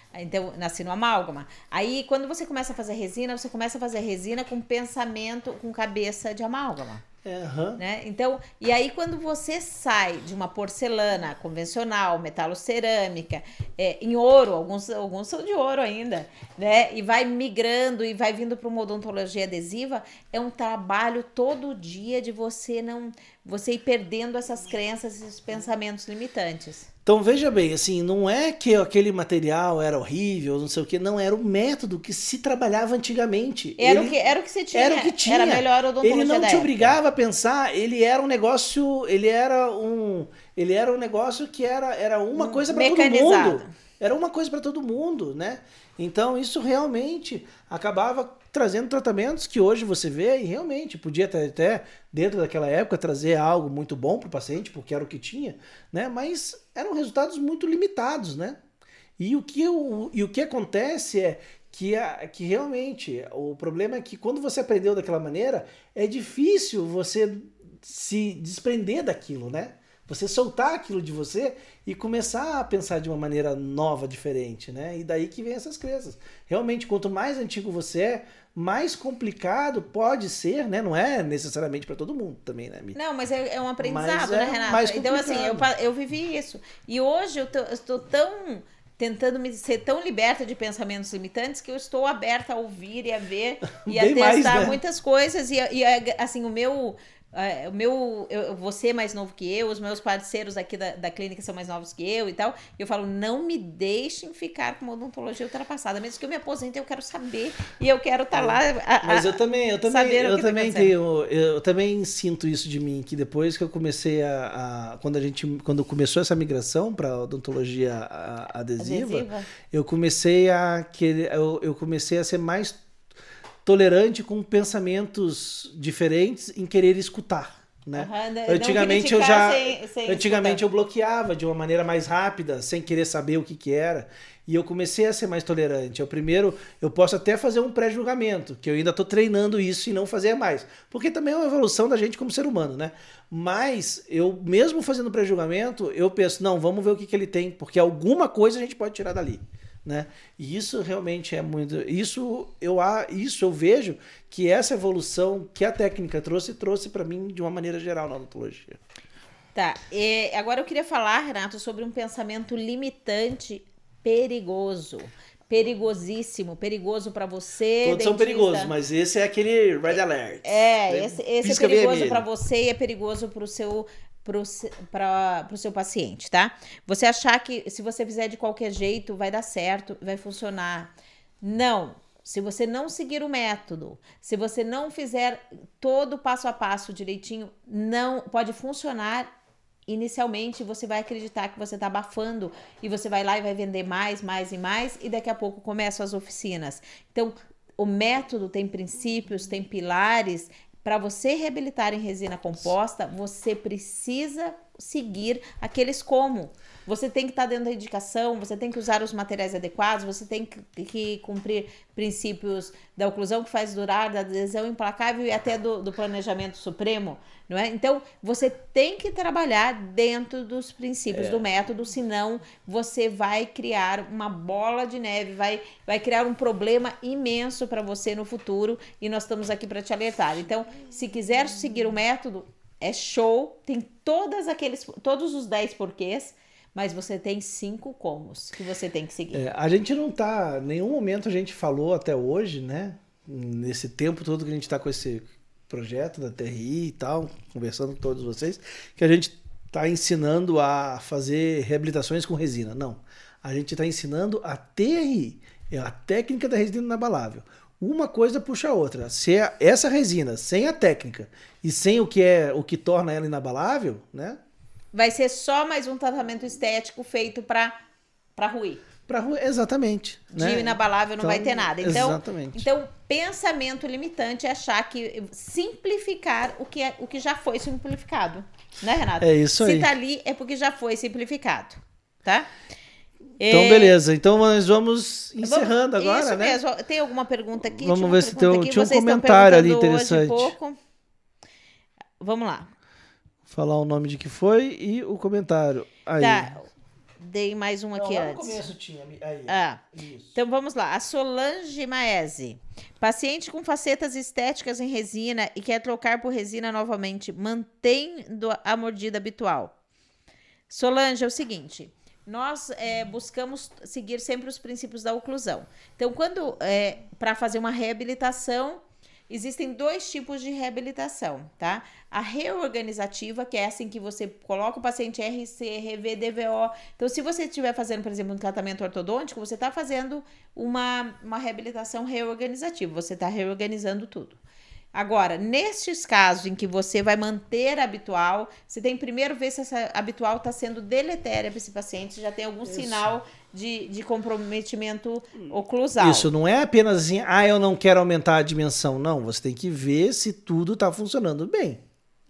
A: nasci no amálgama. Aí, quando você começa a fazer resina, você começa a fazer resina com pensamento, com cabeça de amálgama.
B: É, aham.
A: né? Então, e aí quando você sai de uma porcelana convencional, metalocerâmica, é, em ouro, alguns, alguns são de ouro ainda, né? E vai migrando e vai vindo para uma odontologia adesiva, é um trabalho todo dia de você não, você ir perdendo essas crenças, esses pensamentos limitantes.
B: Então veja bem, assim, não é que aquele material era horrível, não sei o que, não era o método que se trabalhava antigamente.
A: Era,
B: Ele-
A: o, que, era o que você tinha.
B: era o que tinha.
A: Era melhor odontologia
B: Ele não te obrigava a pensar, ele era um negócio, ele era um, ele era um negócio que era, era uma
A: Um
B: coisa para todo mundo. Era uma coisa para todo mundo, né? Então isso realmente acabava trazendo tratamentos que hoje você vê e realmente podia até, até dentro daquela época trazer algo muito bom para o paciente, porque era o que tinha, né? Mas eram resultados muito limitados, né? E o que, o, e o que acontece é que, a, que realmente o problema é que quando você aprendeu daquela maneira, é difícil você se desprender daquilo, né? Você soltar aquilo de você e começar a pensar de uma maneira nova, diferente, né? E daí que vem essas crenças. Realmente, quanto mais antigo você é, mais complicado pode ser, né? Não é necessariamente para todo mundo também, né, Mi?
A: Não, mas é, é um aprendizado, mas né, é Renata? Então, assim, eu, eu vivi isso. E hoje eu estou tão tentando me ser tão liberta de pensamentos limitantes que eu estou aberta a ouvir e a ver e a testar mais, né? muitas coisas e, e assim o meu é, o meu, eu, você é mais novo que eu, os meus parceiros aqui da, da clínica são mais novos que eu e tal. Eu falo, não me deixem ficar com uma odontologia ultrapassada. Mesmo que eu me aposente, eu quero saber e eu quero estar tá lá.
B: A, Mas eu também, eu também, eu tá também tá tenho, eu também sinto isso de mim, que depois que eu comecei a. a quando a gente. Quando começou essa migração para odontologia adesiva, adesiva, eu comecei a querer. Eu, eu comecei a ser mais tolerante com pensamentos diferentes em querer escutar. Né? Uhum, antigamente eu já sem, sem antigamente escutar. eu bloqueava de uma maneira mais rápida sem querer saber o que, que era e eu comecei a ser mais tolerante eu primeiro eu posso até fazer um pré-julgamento que eu ainda estou treinando isso e não fazer mais porque também é uma evolução da gente como ser humano né mas eu mesmo fazendo pré-julgamento eu penso não vamos ver o que, que ele tem porque alguma coisa a gente pode tirar dali né? E isso realmente é muito. Isso eu, isso eu vejo que essa evolução que a técnica trouxe, trouxe para mim de uma maneira geral na odontologia.
A: Tá. E agora eu queria falar, Renato, sobre um pensamento limitante perigoso perigosíssimo, perigoso para você.
B: Todos dentista. são perigosos, mas esse é aquele red alert.
A: É, esse, esse é perigoso para você e é perigoso para o seu para o seu paciente, tá? Você achar que se você fizer de qualquer jeito vai dar certo, vai funcionar. Não. Se você não seguir o método, se você não fizer todo o passo a passo direitinho, não pode funcionar. Inicialmente você vai acreditar que você está abafando e você vai lá e vai vender mais, mais e mais, e daqui a pouco começam as oficinas. Então, o método tem princípios, tem pilares, para você reabilitar em resina composta, você precisa seguir aqueles como. Você tem que estar tá dentro da indicação, você tem que usar os materiais adequados, você tem que, que cumprir princípios da oclusão que faz durar, da adesão implacável e até do, do, planejamento supremo, não é? Então, você tem que trabalhar dentro dos princípios é. do método, senão você vai criar uma bola de neve, vai, vai criar um problema imenso para você no futuro e nós estamos aqui para te alertar. Então, se quiser seguir o método, é show, tem todas aqueles, todos os 10 porquês, mas você tem cinco comos que você tem que seguir.
B: É, a gente não tá, nenhum momento a gente falou até hoje, né? Nesse tempo todo que a gente está com esse projeto da TRI e tal, conversando com todos vocês, que a gente está ensinando a fazer reabilitações com resina. Não. A gente está ensinando a TRI, é a técnica da resina inabalável uma coisa puxa a outra. Se é essa resina sem a técnica e sem o que é o que torna ela inabalável, né?
A: Vai ser só mais um tratamento estético feito para para ruir.
B: Para ruir, exatamente.
A: De né? inabalável não então, vai ter nada. Então, exatamente. então, pensamento limitante é achar que simplificar o que é o que já foi simplificado, né, Renato?
B: É isso
A: aí.
B: Se
A: tá ali é porque já foi simplificado, tá?
B: Então, beleza. Então, nós vamos encerrando vamos, agora,
A: isso
B: né?
A: Mesmo. Tem alguma pergunta aqui?
B: Vamos ver se tem, tinha um comentário ali interessante.
A: Vamos lá.
B: Falar o nome de que foi e o comentário. Aí. Tá.
A: Dei mais um aqui
B: Não,
A: antes.
B: No começo tinha. Aí.
A: Ah. Então vamos lá. A Solange Maese. Paciente com facetas estéticas em resina e quer trocar por resina novamente, mantendo a mordida habitual. Solange, é o seguinte nós é, buscamos seguir sempre os princípios da oclusão. Então, quando é, para fazer uma reabilitação, existem dois tipos de reabilitação, tá? A reorganizativa, que é assim que você coloca o paciente RC, RV, DVO. Então, se você estiver fazendo, por exemplo, um tratamento ortodôntico, você está fazendo uma, uma reabilitação reorganizativa, você está reorganizando tudo. Agora, nestes casos em que você vai manter a habitual, você tem primeiro ver se essa habitual está sendo deletéria para esse paciente, se já tem algum Isso. sinal de, de comprometimento oclusal.
B: Isso não é apenas assim, ah, eu não quero aumentar a dimensão. Não, você tem que ver se tudo está funcionando bem.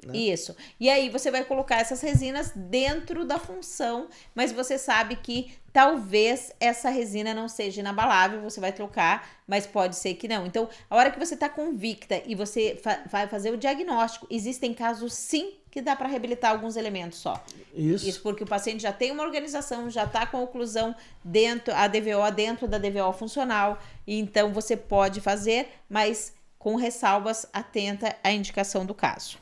B: Né?
A: Isso. E aí você vai colocar essas resinas dentro da função, mas você sabe que talvez essa resina não seja inabalável, você vai trocar, mas pode ser que não. Então, a hora que você está convicta e você fa vai fazer o diagnóstico, existem casos sim que dá para reabilitar alguns elementos só.
B: Isso.
A: Isso porque o paciente já tem uma organização, já está com a oclusão dentro, a DVO dentro da DVO funcional, então você pode fazer, mas com ressalvas, atenta à indicação do caso.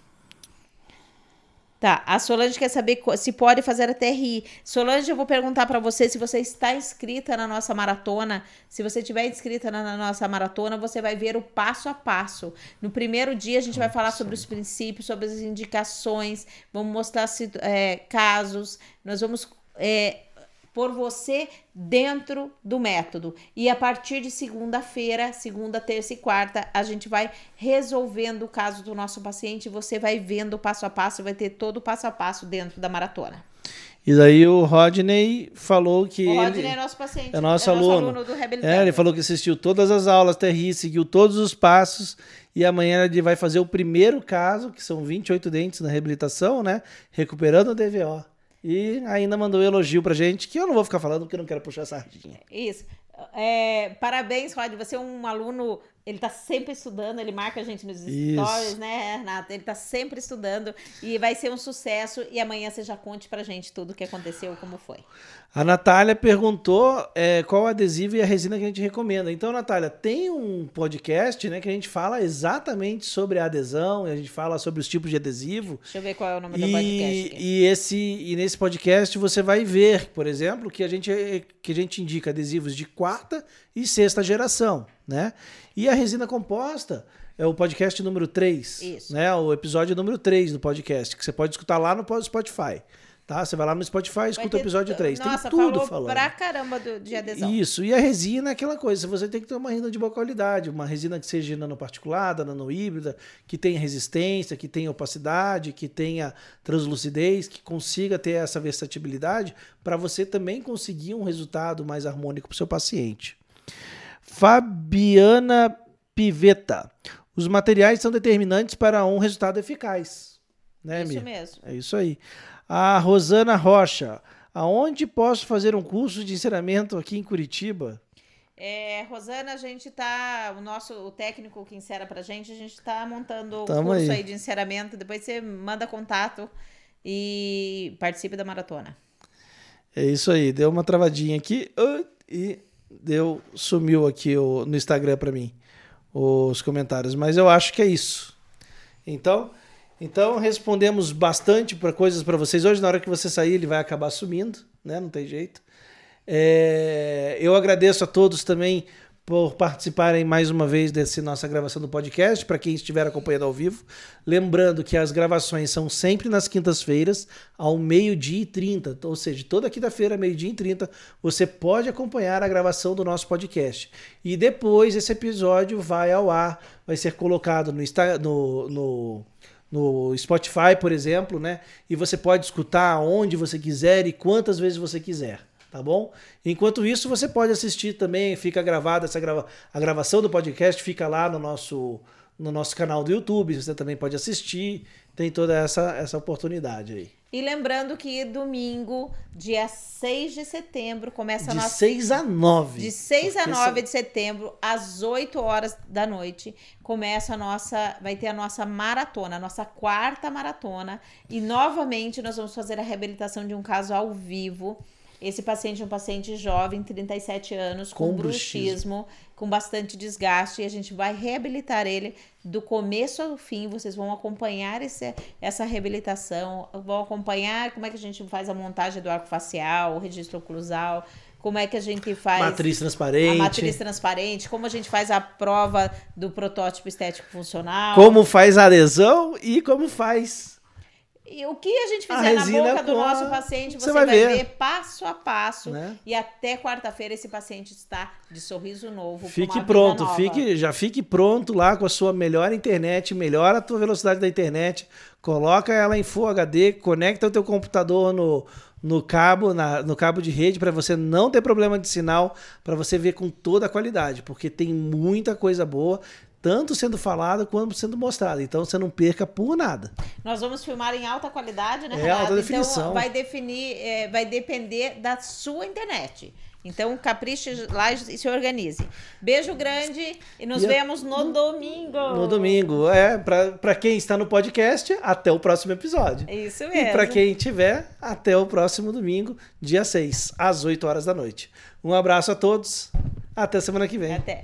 A: Tá, a Solange quer saber se pode fazer a TRI. Solange, eu vou perguntar para você se você está inscrita na nossa maratona. Se você estiver inscrita na, na, nossa maratona, você vai ver o passo a passo. No primeiro dia, a gente vai falar sobre os princípios, sobre as indicações, vamos mostrar é, casos, nós vamos é, por você dentro do método. E a partir de segunda-feira, segunda, terça e quarta, a gente vai resolvendo o caso do nosso paciente. Você vai vendo passo a passo, vai ter todo o passo a passo dentro da maratona.
B: E daí o Rodney falou que.
A: O
B: Rodney
A: ele é nosso paciente.
B: É nosso, é aluno. Nosso aluno do Reabilitando. É, ele falou que assistiu todas as aulas, TRI, seguiu todos os passos. E amanhã ele vai fazer o primeiro caso, que são 28 dentes na reabilitação, né? Recuperando o DVO. E ainda mandou um elogio pra gente, que eu não vou ficar falando porque eu não quero puxar sardinha.
A: Isso. É, parabéns, Rod. Você é um aluno ele tá sempre estudando, ele marca a gente nos stories, Isso. né, Renato? Ele tá sempre estudando e vai ser um sucesso. E amanhã você já conte pra gente tudo o que aconteceu, como foi.
B: A Natália perguntou é, qual adesivo e a resina que a gente recomenda. Então, Natália, tem um podcast né, que a gente fala exatamente sobre a adesão, a gente fala sobre os tipos de adesivo.
A: Deixa eu ver qual é o nome e, do podcast.
B: E, esse, e nesse podcast você vai ver, por exemplo, que a gente, que a gente indica adesivos de quarta e sexta geração. Né? E a resina composta é o podcast número 3. Isso. Né? O episódio número 3 do podcast, que você pode escutar lá no Spotify. Tá? Você vai lá no Spotify, escuta o episódio 3.
A: Nossa,
B: tem tudo
A: falou
B: falando.
A: pra caramba do, de adesão.
B: Isso. E a resina é aquela coisa. Você tem que ter uma resina de boa qualidade. Uma resina que seja nanoparticulada, nanohíbrida, que tenha resistência, que tenha opacidade, que tenha translucidez, que consiga ter essa versatilidade para você também conseguir um resultado mais harmônico para o seu paciente. Fabiana Piveta. Os materiais são determinantes para um resultado eficaz. Né,
A: isso mesmo.
B: É isso aí. A Rosana Rocha. Aonde posso fazer um curso de ensinamento aqui em Curitiba?
A: É, Rosana, a gente tá. O nosso o técnico que insera pra gente, a gente tá montando o curso
B: aí.
A: aí de enceramento. Depois você manda contato e participe da maratona.
B: É isso aí. Deu uma travadinha aqui e deu sumiu aqui o, no Instagram para mim os comentários, mas eu acho que é isso. Então, então respondemos bastante para coisas para vocês. Hoje na hora que você sair ele vai acabar sumindo, né? Não tem jeito. É, eu agradeço a todos também por participarem mais uma vez dessa nossa gravação do podcast, para quem estiver acompanhando ao vivo. Lembrando que as gravações são sempre nas quintas-feiras, ao meio-dia e 30. Ou seja, toda quinta-feira, meio-dia e 30, você pode acompanhar a gravação do nosso podcast. E depois esse episódio vai ao ar, vai ser colocado no, no, no no Spotify, por exemplo, né? E você pode escutar onde você quiser e quantas vezes você quiser tá bom? Enquanto isso, você pode assistir também, fica gravada essa grava a gravação do podcast fica lá no nosso no nosso canal do YouTube, você também pode assistir, tem toda essa essa oportunidade aí.
A: E lembrando que domingo, dia 6 de setembro, começa
B: de
A: a nossa.
B: De 6 a 9.
A: De 6 a 9 de setembro, às 8 horas da noite, começa a nossa. Vai ter a nossa maratona, a nossa quarta maratona. E novamente nós vamos fazer a reabilitação de um caso ao vivo esse paciente é um paciente jovem, 37 anos, com, com bruxismo, bruxismo, com bastante desgaste, e a gente vai reabilitar ele do começo ao fim. Vocês vão acompanhar esse, essa reabilitação, vão acompanhar como é que a gente faz a montagem do arco facial, o registro oclusal, como é que a gente faz
B: matriz transparente,
A: a matriz transparente, como a gente faz a prova do protótipo estético funcional,
B: como faz a adesão e como faz
A: e o que a gente fizer a na boca do nosso paciente, você, você vai, vai ver. ver. passo a passo. Né? E até quarta-feira esse paciente está de sorriso novo.
B: Fique pronto, fique, já fique pronto lá com a sua melhor internet, melhora a tua velocidade da internet, coloca ela em Full HD, conecta o teu computador no, no cabo, na, no cabo de rede para você não ter problema de sinal, para você ver com toda a qualidade, porque tem muita coisa boa tanto sendo falada quanto sendo mostrada. Então você não perca por nada.
A: Nós vamos filmar em alta qualidade, né,
B: É,
A: Renato?
B: alta definição.
A: Então vai definir, é, vai depender da sua internet. Então capriche lá e se organize. Beijo grande e nos
B: E
A: vemos no domingo.
B: No domingo. É, para quem está no podcast, até o próximo episódio.
A: É isso
B: E
A: mesmo.
B: para quem tiver, até o próximo domingo, dia 6, às 8 horas da noite. Um abraço a todos. Até semana que vem.
A: Até.